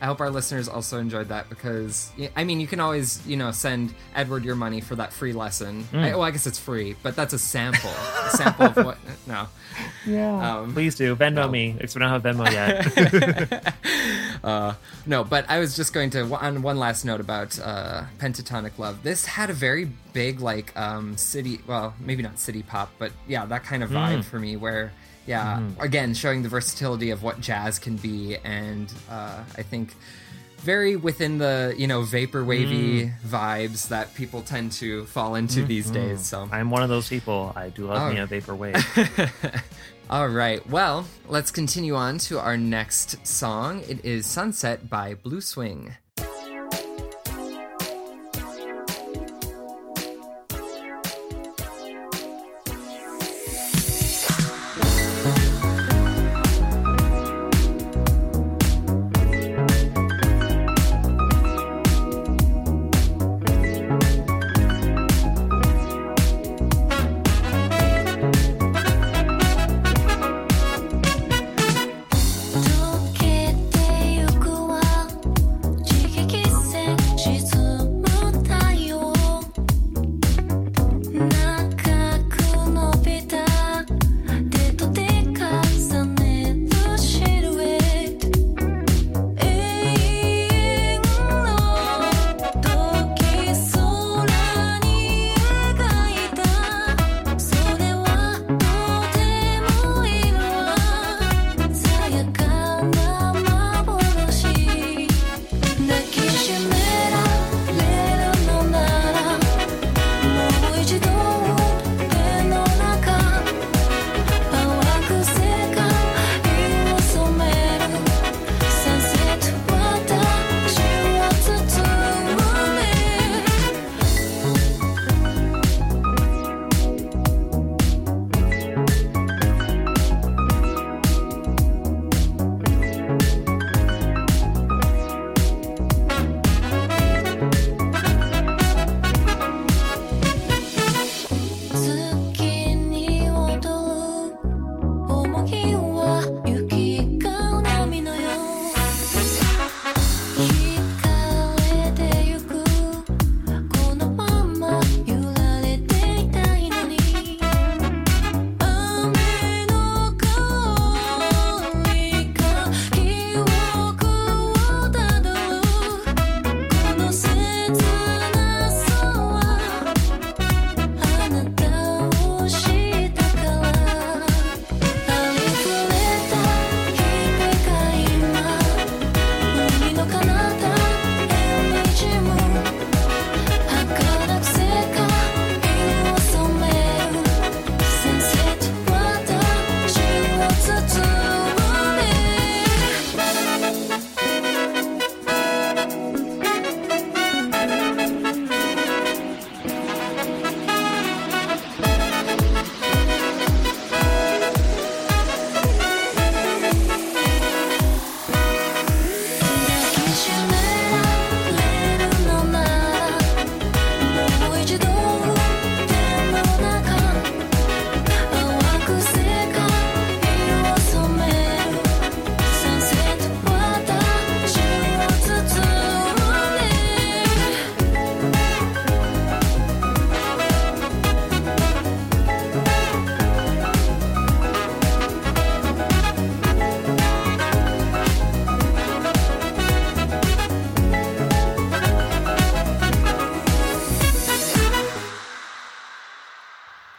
I hope our listeners also enjoyed that because I mean, you can always you know send Edward your money for that free lesson. I, well, I guess it's free, but that's a sample. a sample of what? No. yeah. Um, please do. Venmo me. Because we don't have Venmo yet. No, but I was just going to on one last note about uh, pentatonic love. This had a very big like um, city, well, maybe not city pop, but yeah, that kind of vibe for me. Where yeah, mm-hmm. again, showing the versatility of what jazz can be, and uh, I think very within the you know vapor wavy mm. vibes that people tend to fall into mm-hmm. these days. So I'm one of those people. I do love Oh. me a vaporwave. All right, well, let's continue on to our next song. It is Sunset by Blu-Swing.「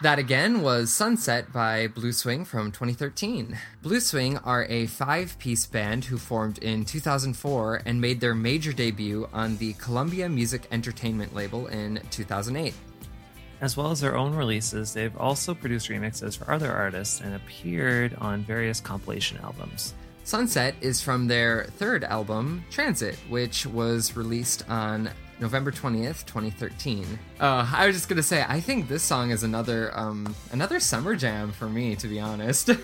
That again was Sunset by Blu-Swing from 2013. Blue Swing are a five piece band who formed in 2004 and made their major debut on the Columbia Music Entertainment label in 2008. As well as their own releases, they've also produced remixes for other artists and appeared on various compilation albums. Sunset is from their third album, Transit, which was released on November 20th, 2013. Uh, I was just gonna say, I think this song is another um, another summer jam for me, to be honest.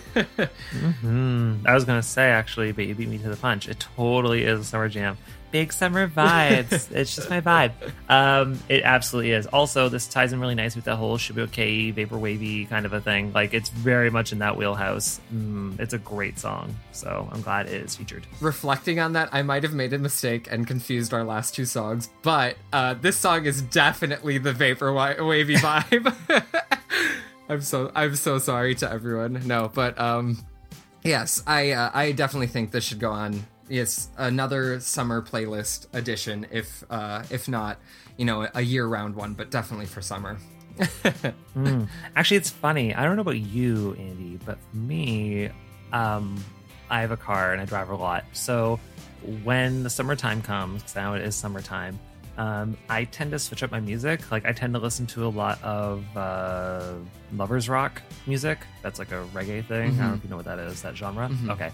Mm, I was gonna say actually, but you beat me to the punch. It totally is a summer jam. Big summer vibes. it's just my vibe. Um, it absolutely is. Also, this ties in really nice with the whole Shibuya vapor wavy kind of a thing. Like it's very much in that wheelhouse. Mm, it's a great song, so I'm glad it is featured. Reflecting on that, I might have made a mistake and confused our last two songs, but uh, this song is definitely the vapor wa- wavy vibe. I'm so I'm so sorry to everyone. No, but um, yes, I uh, I definitely think this should go on. Yes, another summer playlist edition, if uh, if not, you know, a year round one, but definitely for summer. Mm. Actually, it's funny. I don't know about you, Andy, but for me, um, I have a car and I drive a lot. So when the summertime comes, 'cause now it is summertime, um, I tend to switch up my music. Like I tend to listen to a lot of uh, lovers rock music. That's like a reggae thing. I don't know if you know what that is. That genre. Okay.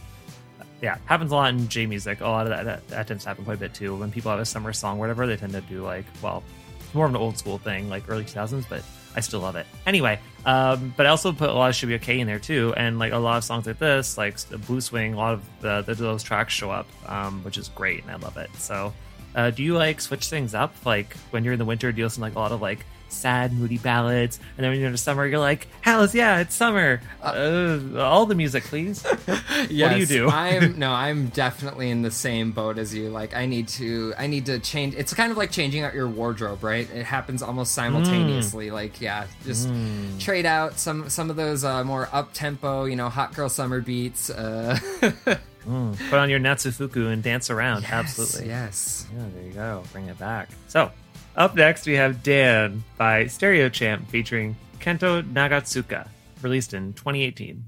Yeah, happens a lot in J music. A lot of that, that that tends to happen quite a bit too. When people have a summer song, or whatever, they tend to do like well, it's more of an old school thing, like early 2000s, but I still love it. Anyway, um, but I also put a lot of Shibuya Kei in there too, and like a lot of songs like this, like the Blu-Swing, a lot of the, the those tracks show up, um, which is great, and I love it. So, uh, do you like switch things up? Like when you're in the winter, do you listen like a lot of like sad, moody ballads, and then when you're in the summer, you're like, "Hells yeah, it's summer!" Uh, all the music, please. Yes, do you do? I'm no, I'm definitely in the same boat as you. Like I need to I need to change it's kind of like changing out your wardrobe, right? It happens almost simultaneously. Like yeah, just trade out some some of those uh, more up tempo, you know, hot girl summer beats. Uh Mm, put on your Natsufuku and dance around. Absolutely. Yes. Yeah, there you go. Bring it back. So, up next, we have Dan by Stereo Champ featuring Kento Nagatsuka, released in 2018.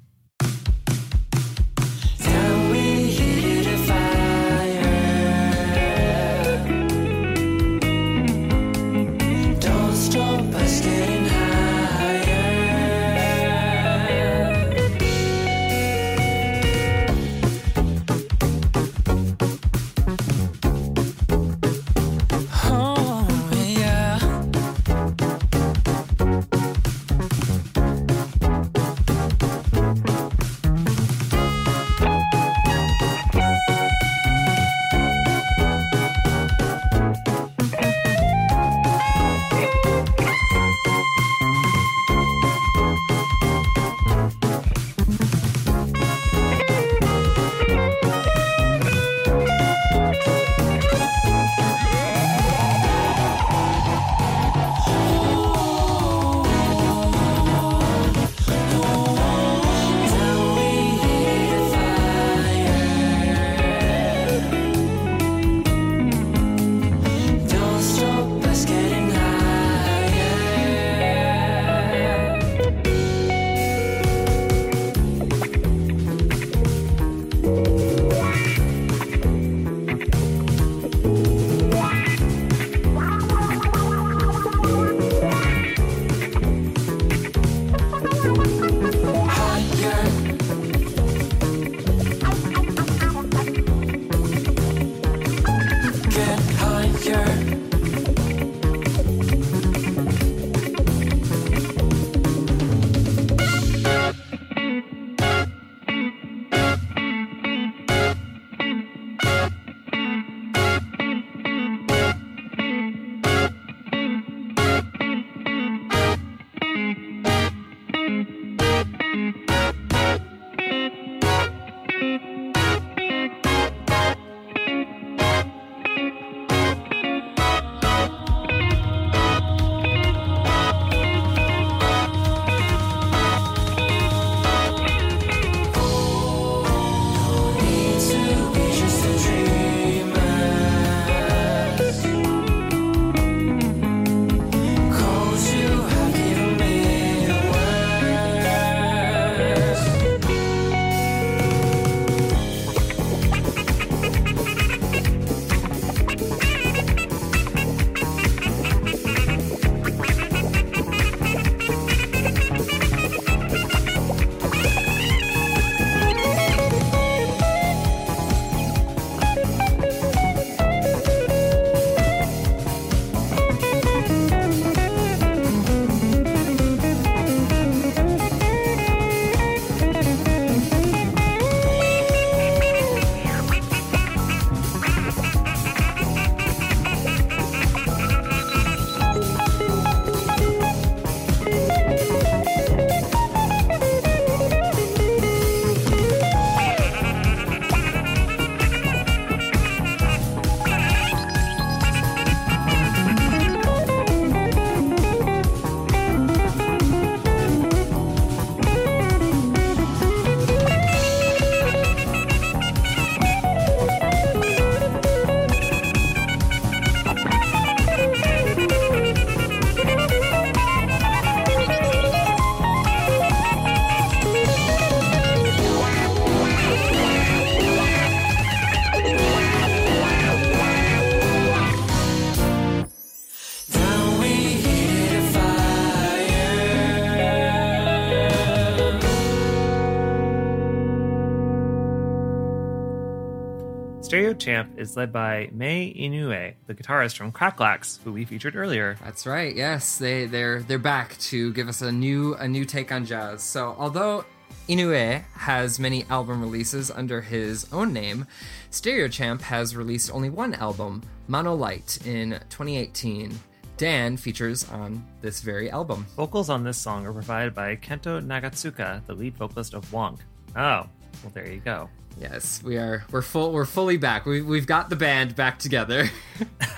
Champ is led by Mei Inoue, the guitarist from CRCK/LCKS, who we featured earlier. That's right. Yes, they they're they're back to give us a new a new take on jazz. So although Inoue has many album releases under his own name, Stereo Champ has released only one album, Mono Light, in 2018. Dan features on this very album. Vocals on this song are provided by Kento Nagatsuka, the lead vocalist of Wonk. Oh, well, there you go. Yes, we are. We're full. We're fully back. We, we've got the band back together.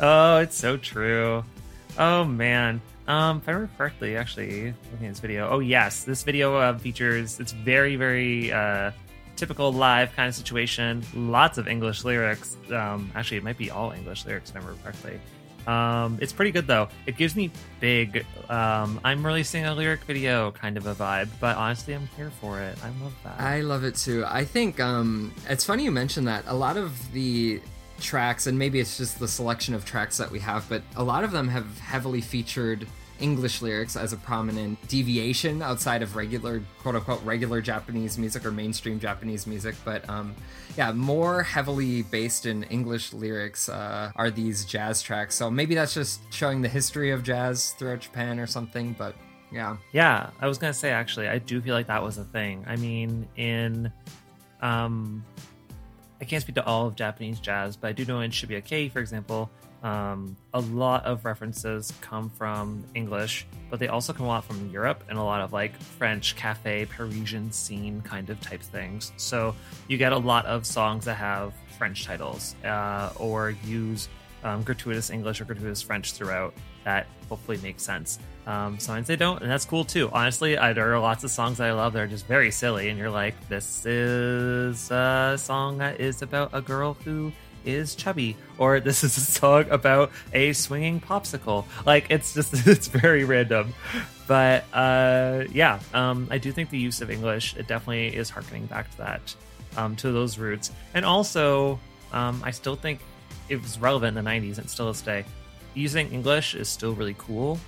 oh, it's so true. Oh man. Um, if I remember correctly, actually, looking at this video. Oh yes, this video uh, features. It's very, very uh, typical live kind of situation. Lots of English lyrics. Um, actually, it might be all English lyrics, if I remember correctly. Um, it's pretty good though. It gives me big. Um, I'm releasing a lyric video kind of a vibe, but honestly, I'm here for it. I love that. I love it too. I think um, it's funny you mentioned that. A lot of the tracks, and maybe it's just the selection of tracks that we have, but a lot of them have heavily featured English lyrics as a prominent deviation outside of regular, quote unquote, regular Japanese music or mainstream Japanese music. But um, yeah, more heavily based in English lyrics uh, are these jazz tracks. So maybe that's just showing the history of jazz throughout Japan or something. But yeah. Yeah, I was gonna say actually, I do feel like that was a thing. I mean, in um, I can't speak to all of Japanese jazz, but I do know in Shibuya Kei, for example, um, a lot of references come from English, but they also come a lot from Europe and a lot of like French cafe, Parisian scene kind of type things. So you get a lot of songs that have French titles uh, or use um, gratuitous English or gratuitous French throughout that hopefully makes sense. Um, sometimes they don't, and that's cool too. Honestly, I, there are lots of songs that I love that are just very silly, and you're like, this is a song that is about a girl who is chubby or this is a song about a swinging popsicle. Like it's just it's very random. But uh yeah um i do think the use of english it definitely is harkening back to that um to those roots. And also um i still think it was relevant in the 90s and still is today using english is still really cool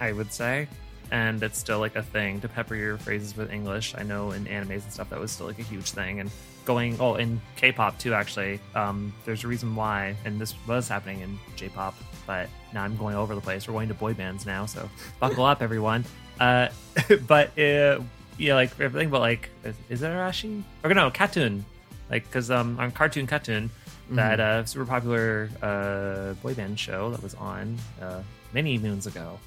i would say and it's still like a thing. To pepper your phrases with english i know in animes and stuff that was still like a huge thing and going oh in k-pop too actually. Um, there's a reason why and this was happening in j-pop but now i'm going over the place. We're going to boy bands now so buckle up everyone. Uh, but uh, yeah like everything but like is, is it arashi? Or no KAT-TUN like because um on cartoon KAT-TUN that uh, super popular uh, boy band show that was on uh, many moons ago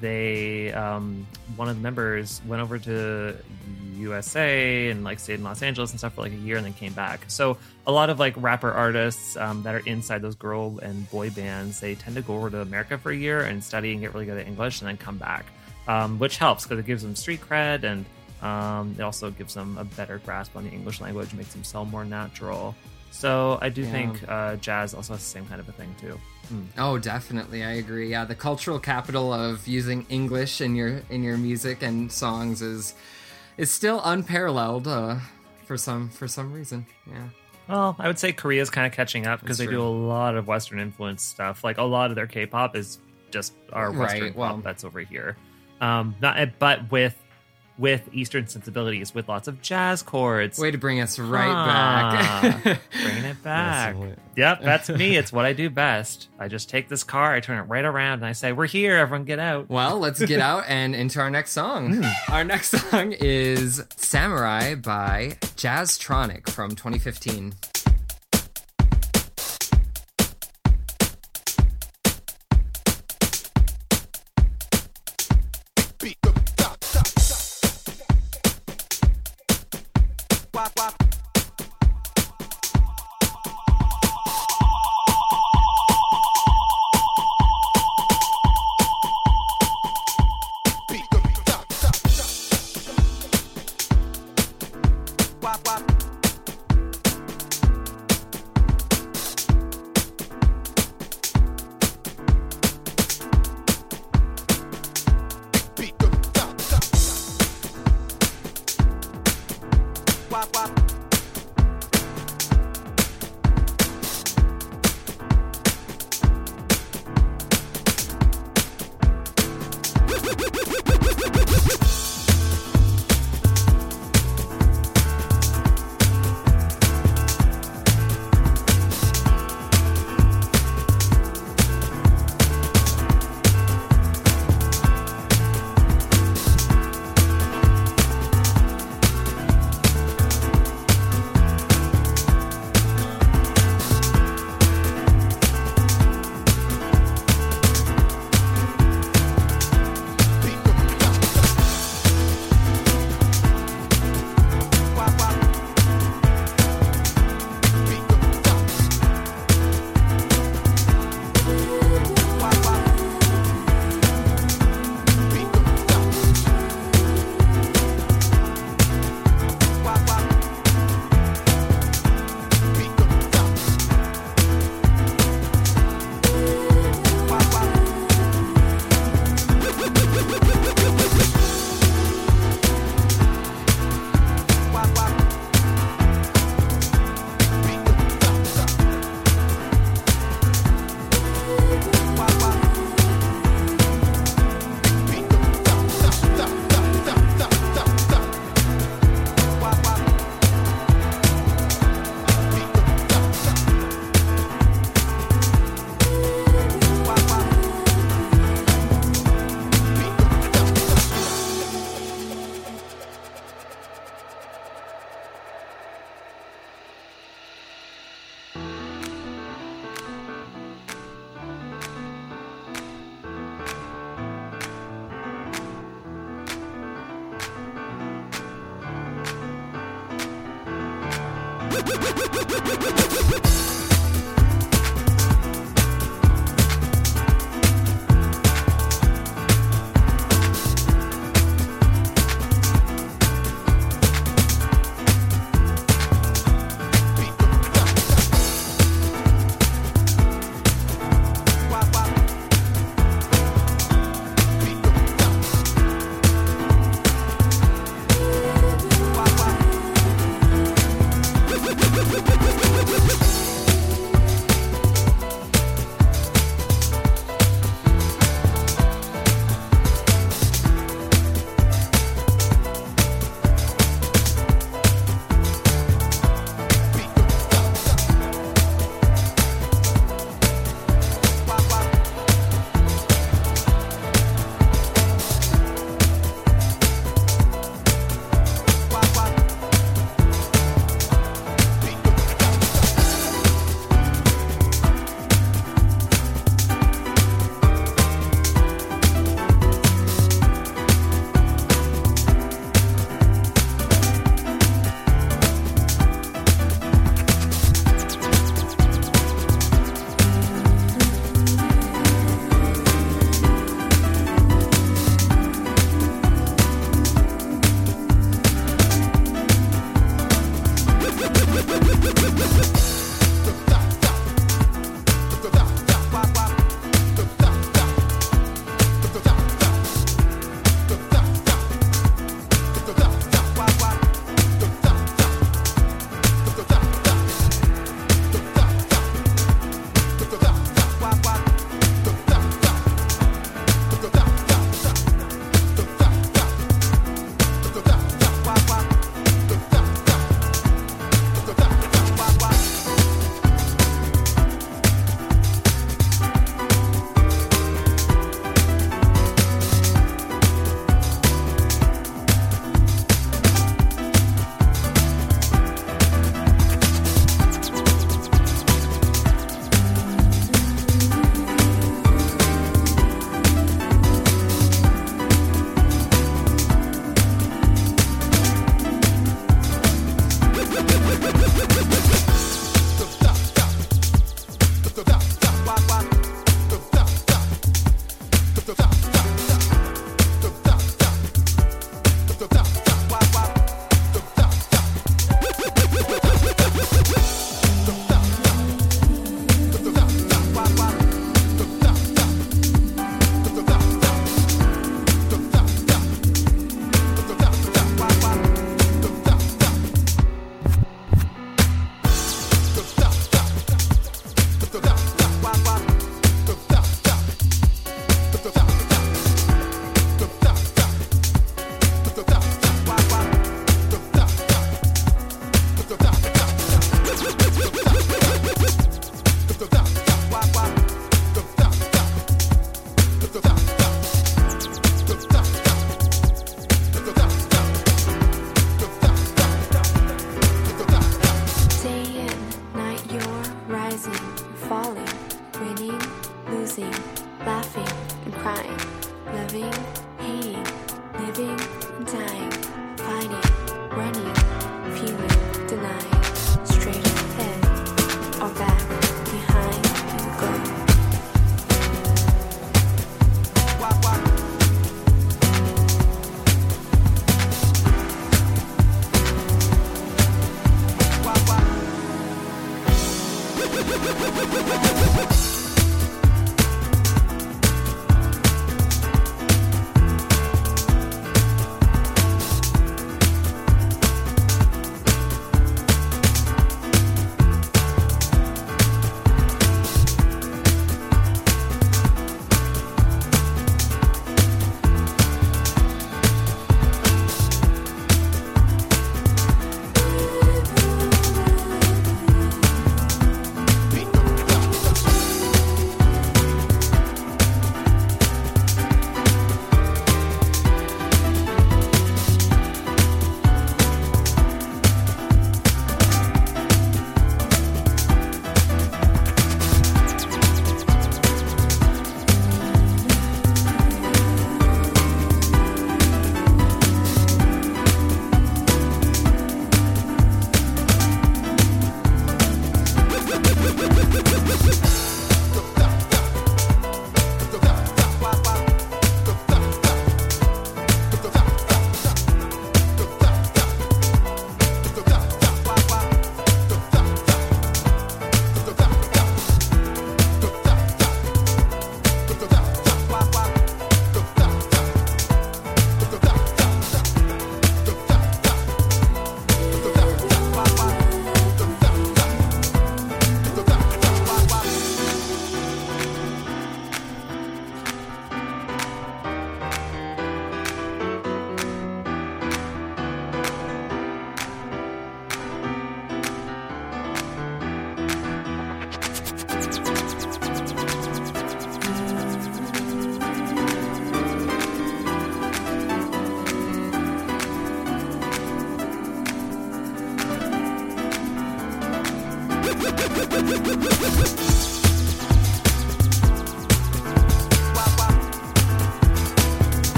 they um, one of the members went over to USA and like stayed in Los Angeles and stuff for like a year and then came back. So a lot of like rapper artists um, that are inside those girl and boy bands, they tend to go over to America for a year and study and get really good at English and then come back, um, which helps because it gives them street cred and um, it also gives them a better grasp on the English language, makes them sound more natural. So I do Yeah. think uh, jazz also has the same kind of a thing too. Oh, definitely. I agree. Yeah, the cultural capital of using English in your in your music and songs is is still unparalleled uh, for some for some reason. Yeah. Well, I would say Korea's kind of catching up because they That's do a lot of Western influence stuff. Like a lot of their K-pop is just our Western Right, well- pop that's over here. Um, not but with with Eastern sensibilities, with lots of jazz chords. Way to bring us right Ah, back. bringing it back. what- yep, that's me. It's what I do best. I just take this car, I turn it right around, and I say, "We're here, everyone, get out." well, let's get out and into our next song. Hmm. Our next song is Samurai by Jazztronik from 2015.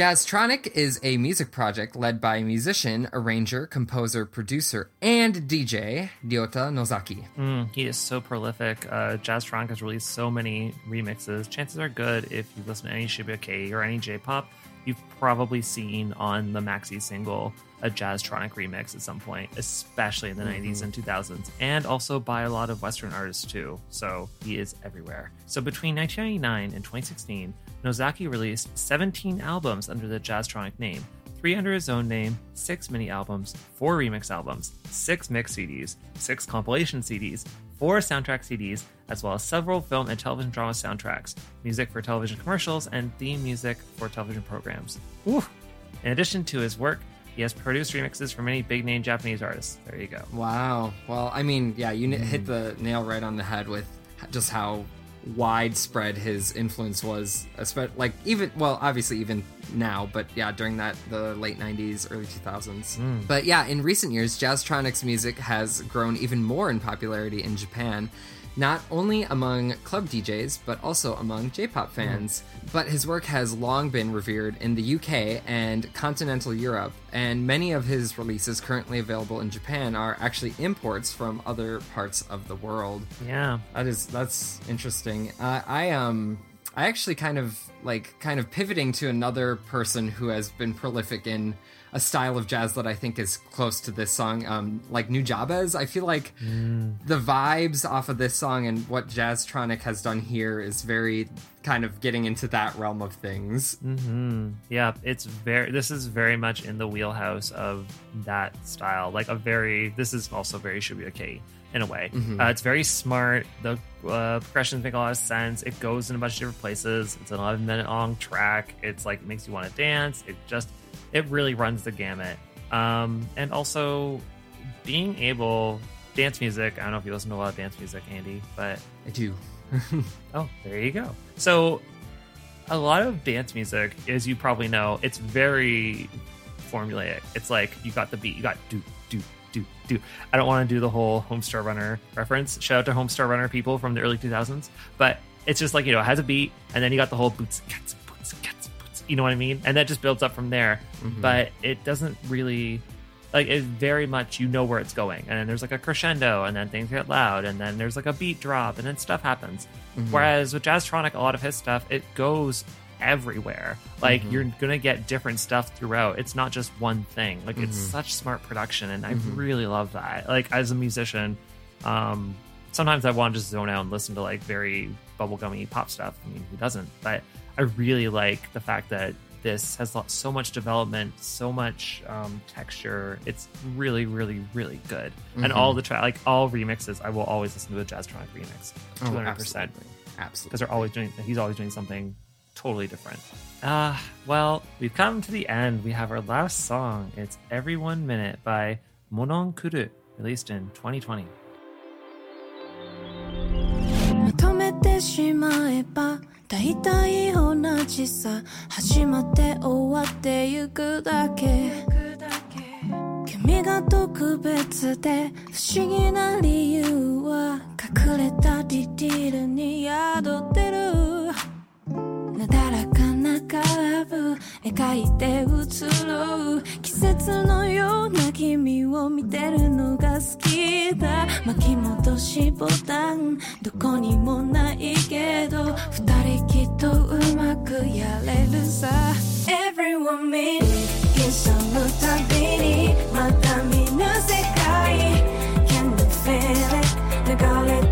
Jazztronik is a music project led by musician, arranger, composer, producer, and DJ Ryota Nozaki. Mm, he is so prolific. Uh, Jazztronik has released so many remixes. Chances are good if you listen to any Shibuya Kei or any J-pop, probably seen on the maxi single a Jazztronik remix at some point, especially in the 90s mm-hmm. and 2000s, and also by a lot of Western artists too. So he is everywhere. So between 1999 and 2016, Nozaki released 17 albums under the Jazztronik name. Three under his own name, six mini albums, four remix albums, six mix CDs, six compilation CDs, four soundtrack CDs, as well as several film and television drama soundtracks, music for television commercials, and theme music for television programs. Woo. In addition to his work, he has produced remixes for many big name Japanese artists. There you go. Wow. Well, I mean, yeah, you n mm. hit the nail right on the head with just how widespread his influence was. espe- Like even, well, obviously even now, but yeah, during that the late '90s, early 2000s. Mm. But yeah, in recent years, Jazztronik's music has grown even more in popularity in Japan. Not only among club DJs, but also among J pop fans. But his work has long been revered in the UK and continental Europe, and many of his releases currently available in Japan are actually imports from other parts of the world. Yeah. That is that's interesting. Uh, I um I actually kind of like kind of pivoting to another person who has been prolific in a style of jazz that I think is close to this song, um, like Nujabes. I feel like the vibes off of this song and what Jazztronik has done here is very kind of getting into that realm of things. hmm Yeah, it's very. This is very much in the wheelhouse of that style. Like a very. This is also very Shibuya Kei in a way. Uh, it's very smart. The uh, progressions make a lot of sense. It goes in a bunch of different places. It's an 11 minute long track. It's like makes you want to dance. It just. It really runs the gamut. Um, and also being able dance music. I don't know if you listen to a lot of dance music, Andy, but I do. Oh, there you go. So, a lot of dance music, as you probably know, it's very formulaic. It's like you got the beat, you got do do do do. I don't want to do the whole Homestar Runner reference. Shout out to Homestar Runner people from the early 2000s, but it's just like you know, it has a beat, and then you got the whole boots, cats, boots. You know what I mean? And that just builds up from there. Mm-hmm. But it doesn't really like it very much you know where it's going and then there's like a crescendo and then things get loud and then there's like a beat drop and then stuff happens mm-hmm. whereas with Jazztronik a lot of his stuff it goes everywhere. Like mm-hmm. you're gonna get different stuff throughout. It's not just one thing. Like it's such smart production, and I really love that. Like as a musician, um, sometimes I want to just zone out and listen to like very bubblegummy pop stuff. I mean, who doesn't? But I really like the fact that this has so much development, so much um, texture. It's really, really, really good. Mm-hmm. And all mm-hmm. the track, like all remixes, I will always listen to a Jazztronik remix, oh, two hundred percent, absolutely, because they're always doing. He's always doing something totally different. Uh, well, we've come to the end. We have our last song. It's Every One Minute by Mononkuru, released in 2020. 大体同じさ始まって終わってゆくだけ。君が特別で不思議な理由は隠れたディティールに宿ってる。なだらカーブ描いて映る季節のような君を見てるのが好きだ。巻き戻しボタン。どこにもないけど。二人きっとうまくやれるさ。Everyone me 刻むたびにまた見ぬ世界。Can you feel it 流れて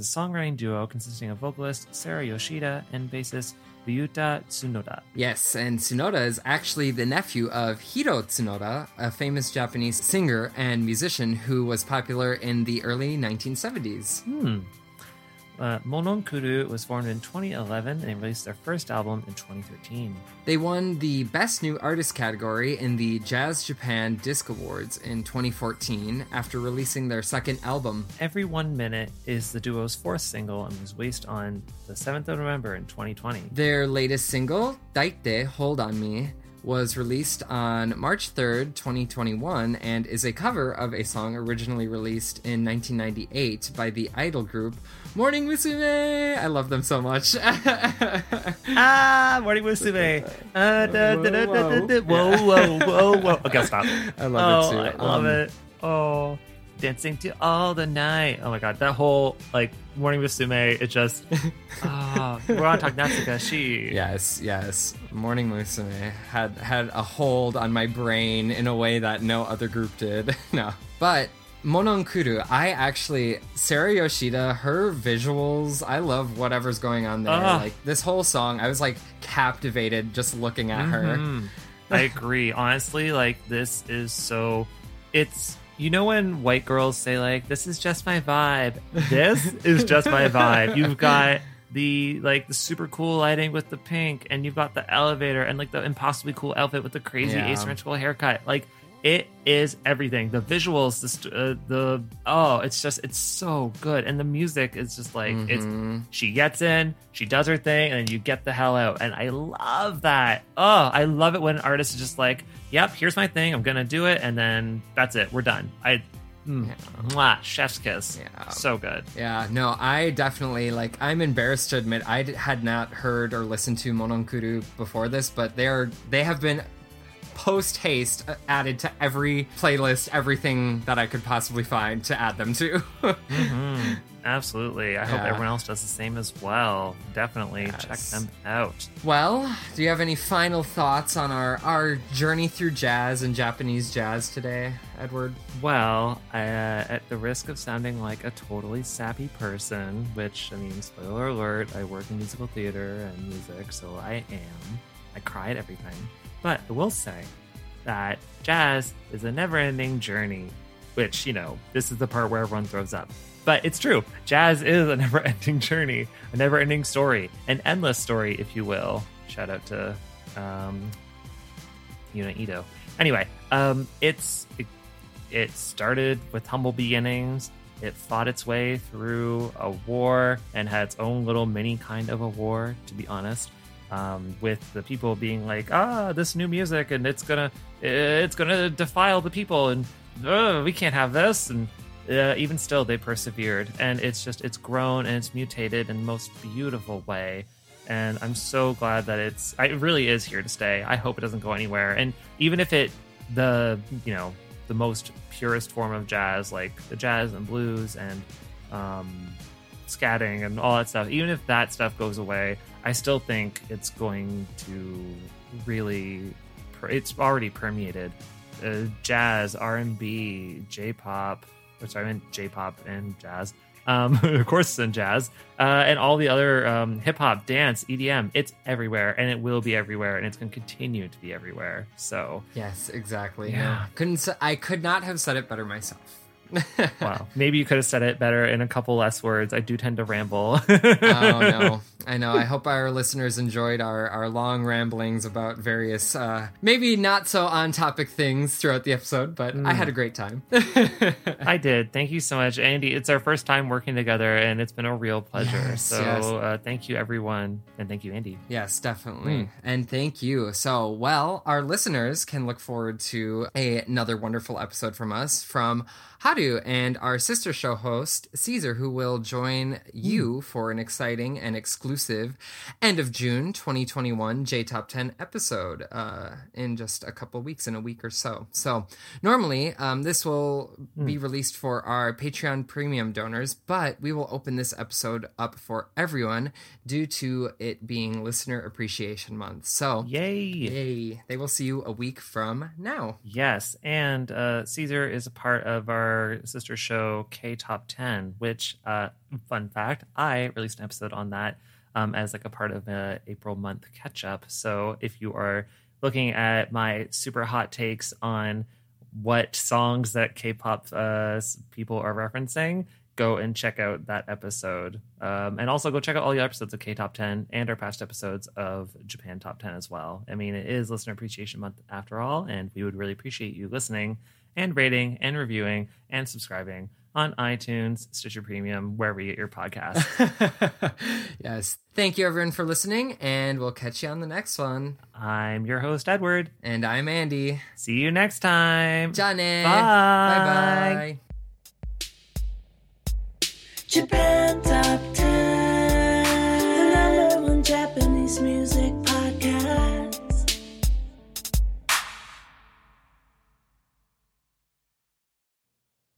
a songwriting duo consisting of vocalist Sarah Yoshida and bassist Ryuta Tsunoda. Yes, and Tsunoda is actually the nephew of Hiro Tsunoda, a famous Japanese singer and musician who was popular in the early 1970s. Uh, Mononkuru was formed in 2011 and released their first album in 2013. They won the Best New Artist category in the Jazz Japan Disc Awards in 2014 after releasing their second album. Every One Minute is the duo's fourth single and was released on the 7th of November in 2020. Their latest single, Daite Hold On Me, was released on March 3rd, 2021, and is a cover of a song originally released in 1998 by the idol group Morning Musume. I love them so much. Ah, Morning Musume. Uh, da, da, da, da, da, da. Whoa, whoa, whoa, whoa. Okay, stop. I love oh, it too. I love Um, it. Oh. dancing to all the night. Oh my god, that whole like morning musume, it just oh, we're on talk Natsuka she. Yes, yes. Morning Musume had had a hold on my brain in a way that no other group did. no. But Mononkuru, I actually Sarah Yoshida, her visuals, I love whatever's going on there. Ah. Like this whole song, I was like captivated just looking at her. Mhm. I agree. Honestly, like this is so it's you know when white girls say like this is just my vibe. This is just my vibe. You've got the like the super cool lighting with the pink and you've got the elevator and like the impossibly cool outfit with the crazy Yeah. asymmetrical haircut. Like it is everything. The visuals, the st- uh, the oh, it's just it's so good, and the music is just like it's. She gets in, she does her thing, and then you get the hell out, and I love that. Oh, I love it when an artist is just like, "Yep, here's my thing, I'm gonna do it," and then that's it, we're done. I, mm, mwah, chef's kiss. Yeah. so good. Yeah, no, I definitely like. I'm embarrassed to admit I d- had not heard or listened to Mononkuru before this, but they are they have been post haste added to every playlist, everything that I could possibly find to add them to. Absolutely. I hope everyone else does the same as well. Definitely check them out. well, do you have any final thoughts on our our journey through jazz and Japanese jazz today, Edward? Well, uh, at the risk of sounding like a totally sappy person, which I mean, spoiler alert, I work in musical theater and music, so I am. I cry at everything. But I will say that jazz is a never ending journey, which, you know, this is the part where everyone throws up. But it's true. Jazz is a never ending journey, a never ending story, an endless story, if you will. Shout out to um, Yuna Ito. Anyway, um, it's it, it started with humble beginnings. It fought its way through a war and had its own little mini kind of a war, to be honest. Um, with the people being like, ah, this new music and it's gonna, it's gonna defile the people and uh, we can't have this. And uh, even still, they persevered, and it's just it's grown and it's mutated in the most beautiful way and I'm so glad that it's it really is here to stay. I hope it doesn't go anywhere. And even if it the you know the most purest form of jazz, like the jazz and blues and um, scatting and all that stuff, even if that stuff goes away, I still think it's going to really it's already permeated uh, jazz, R and B, J pop. Or sorry, I meant J pop and jazz. Um, of course, and jazz, uh, and all the other um, hip hop, dance, EDM. It's everywhere, and it will be everywhere, and it's going to continue to be everywhere. So, Yes, exactly. Yeah. No, couldn't I could not have said it better myself. Wow, maybe you could have said it better in a couple less words. I do tend to ramble. oh no i know i hope our listeners enjoyed our, our long ramblings about various uh, maybe not so on topic things throughout the episode but i had a great time I did. Thank you so much, Andy. It's our first time working together, and it's been a real pleasure. Yes, so, yes. Uh, thank you, everyone, and thank you, Andy. yes definitely and thank you so well our listeners can look forward to a- another wonderful episode from us from Hadu and our sister show host Caesar, who will join you for an exciting and exclusive end of June 2021 J Top 10 episode uh, in just a couple weeks, in a week or so. So normally um, this will be released for our Patreon premium donors, but we will open this episode up for everyone due to it being Listener Appreciation Month. So Yay! yay! They will see you a week from now. Yes, and uh, Caesar is a part of our sister show K Top Ten, which, uh, fun fact, I released an episode on that um, as like a part of a April month catch up. So if you are looking at my super hot takes on what songs that K-pop uh, people are referencing, go and check out that episode. Um, and also go check out all the episodes of K Top 10 and our past episodes of Japan Top 10 as well. I mean, it is Listener Appreciation Month after all, and we would really appreciate you listening and rating and reviewing and subscribing on iTunes, Stitcher Premium, wherever you get your podcast. yes. Thank you, everyone, for listening, and we'll catch you on the next one. I'm your host, Edward. And I'm Andy. See you next time. Johnny. Bye. Bye bye. Japan Top 10,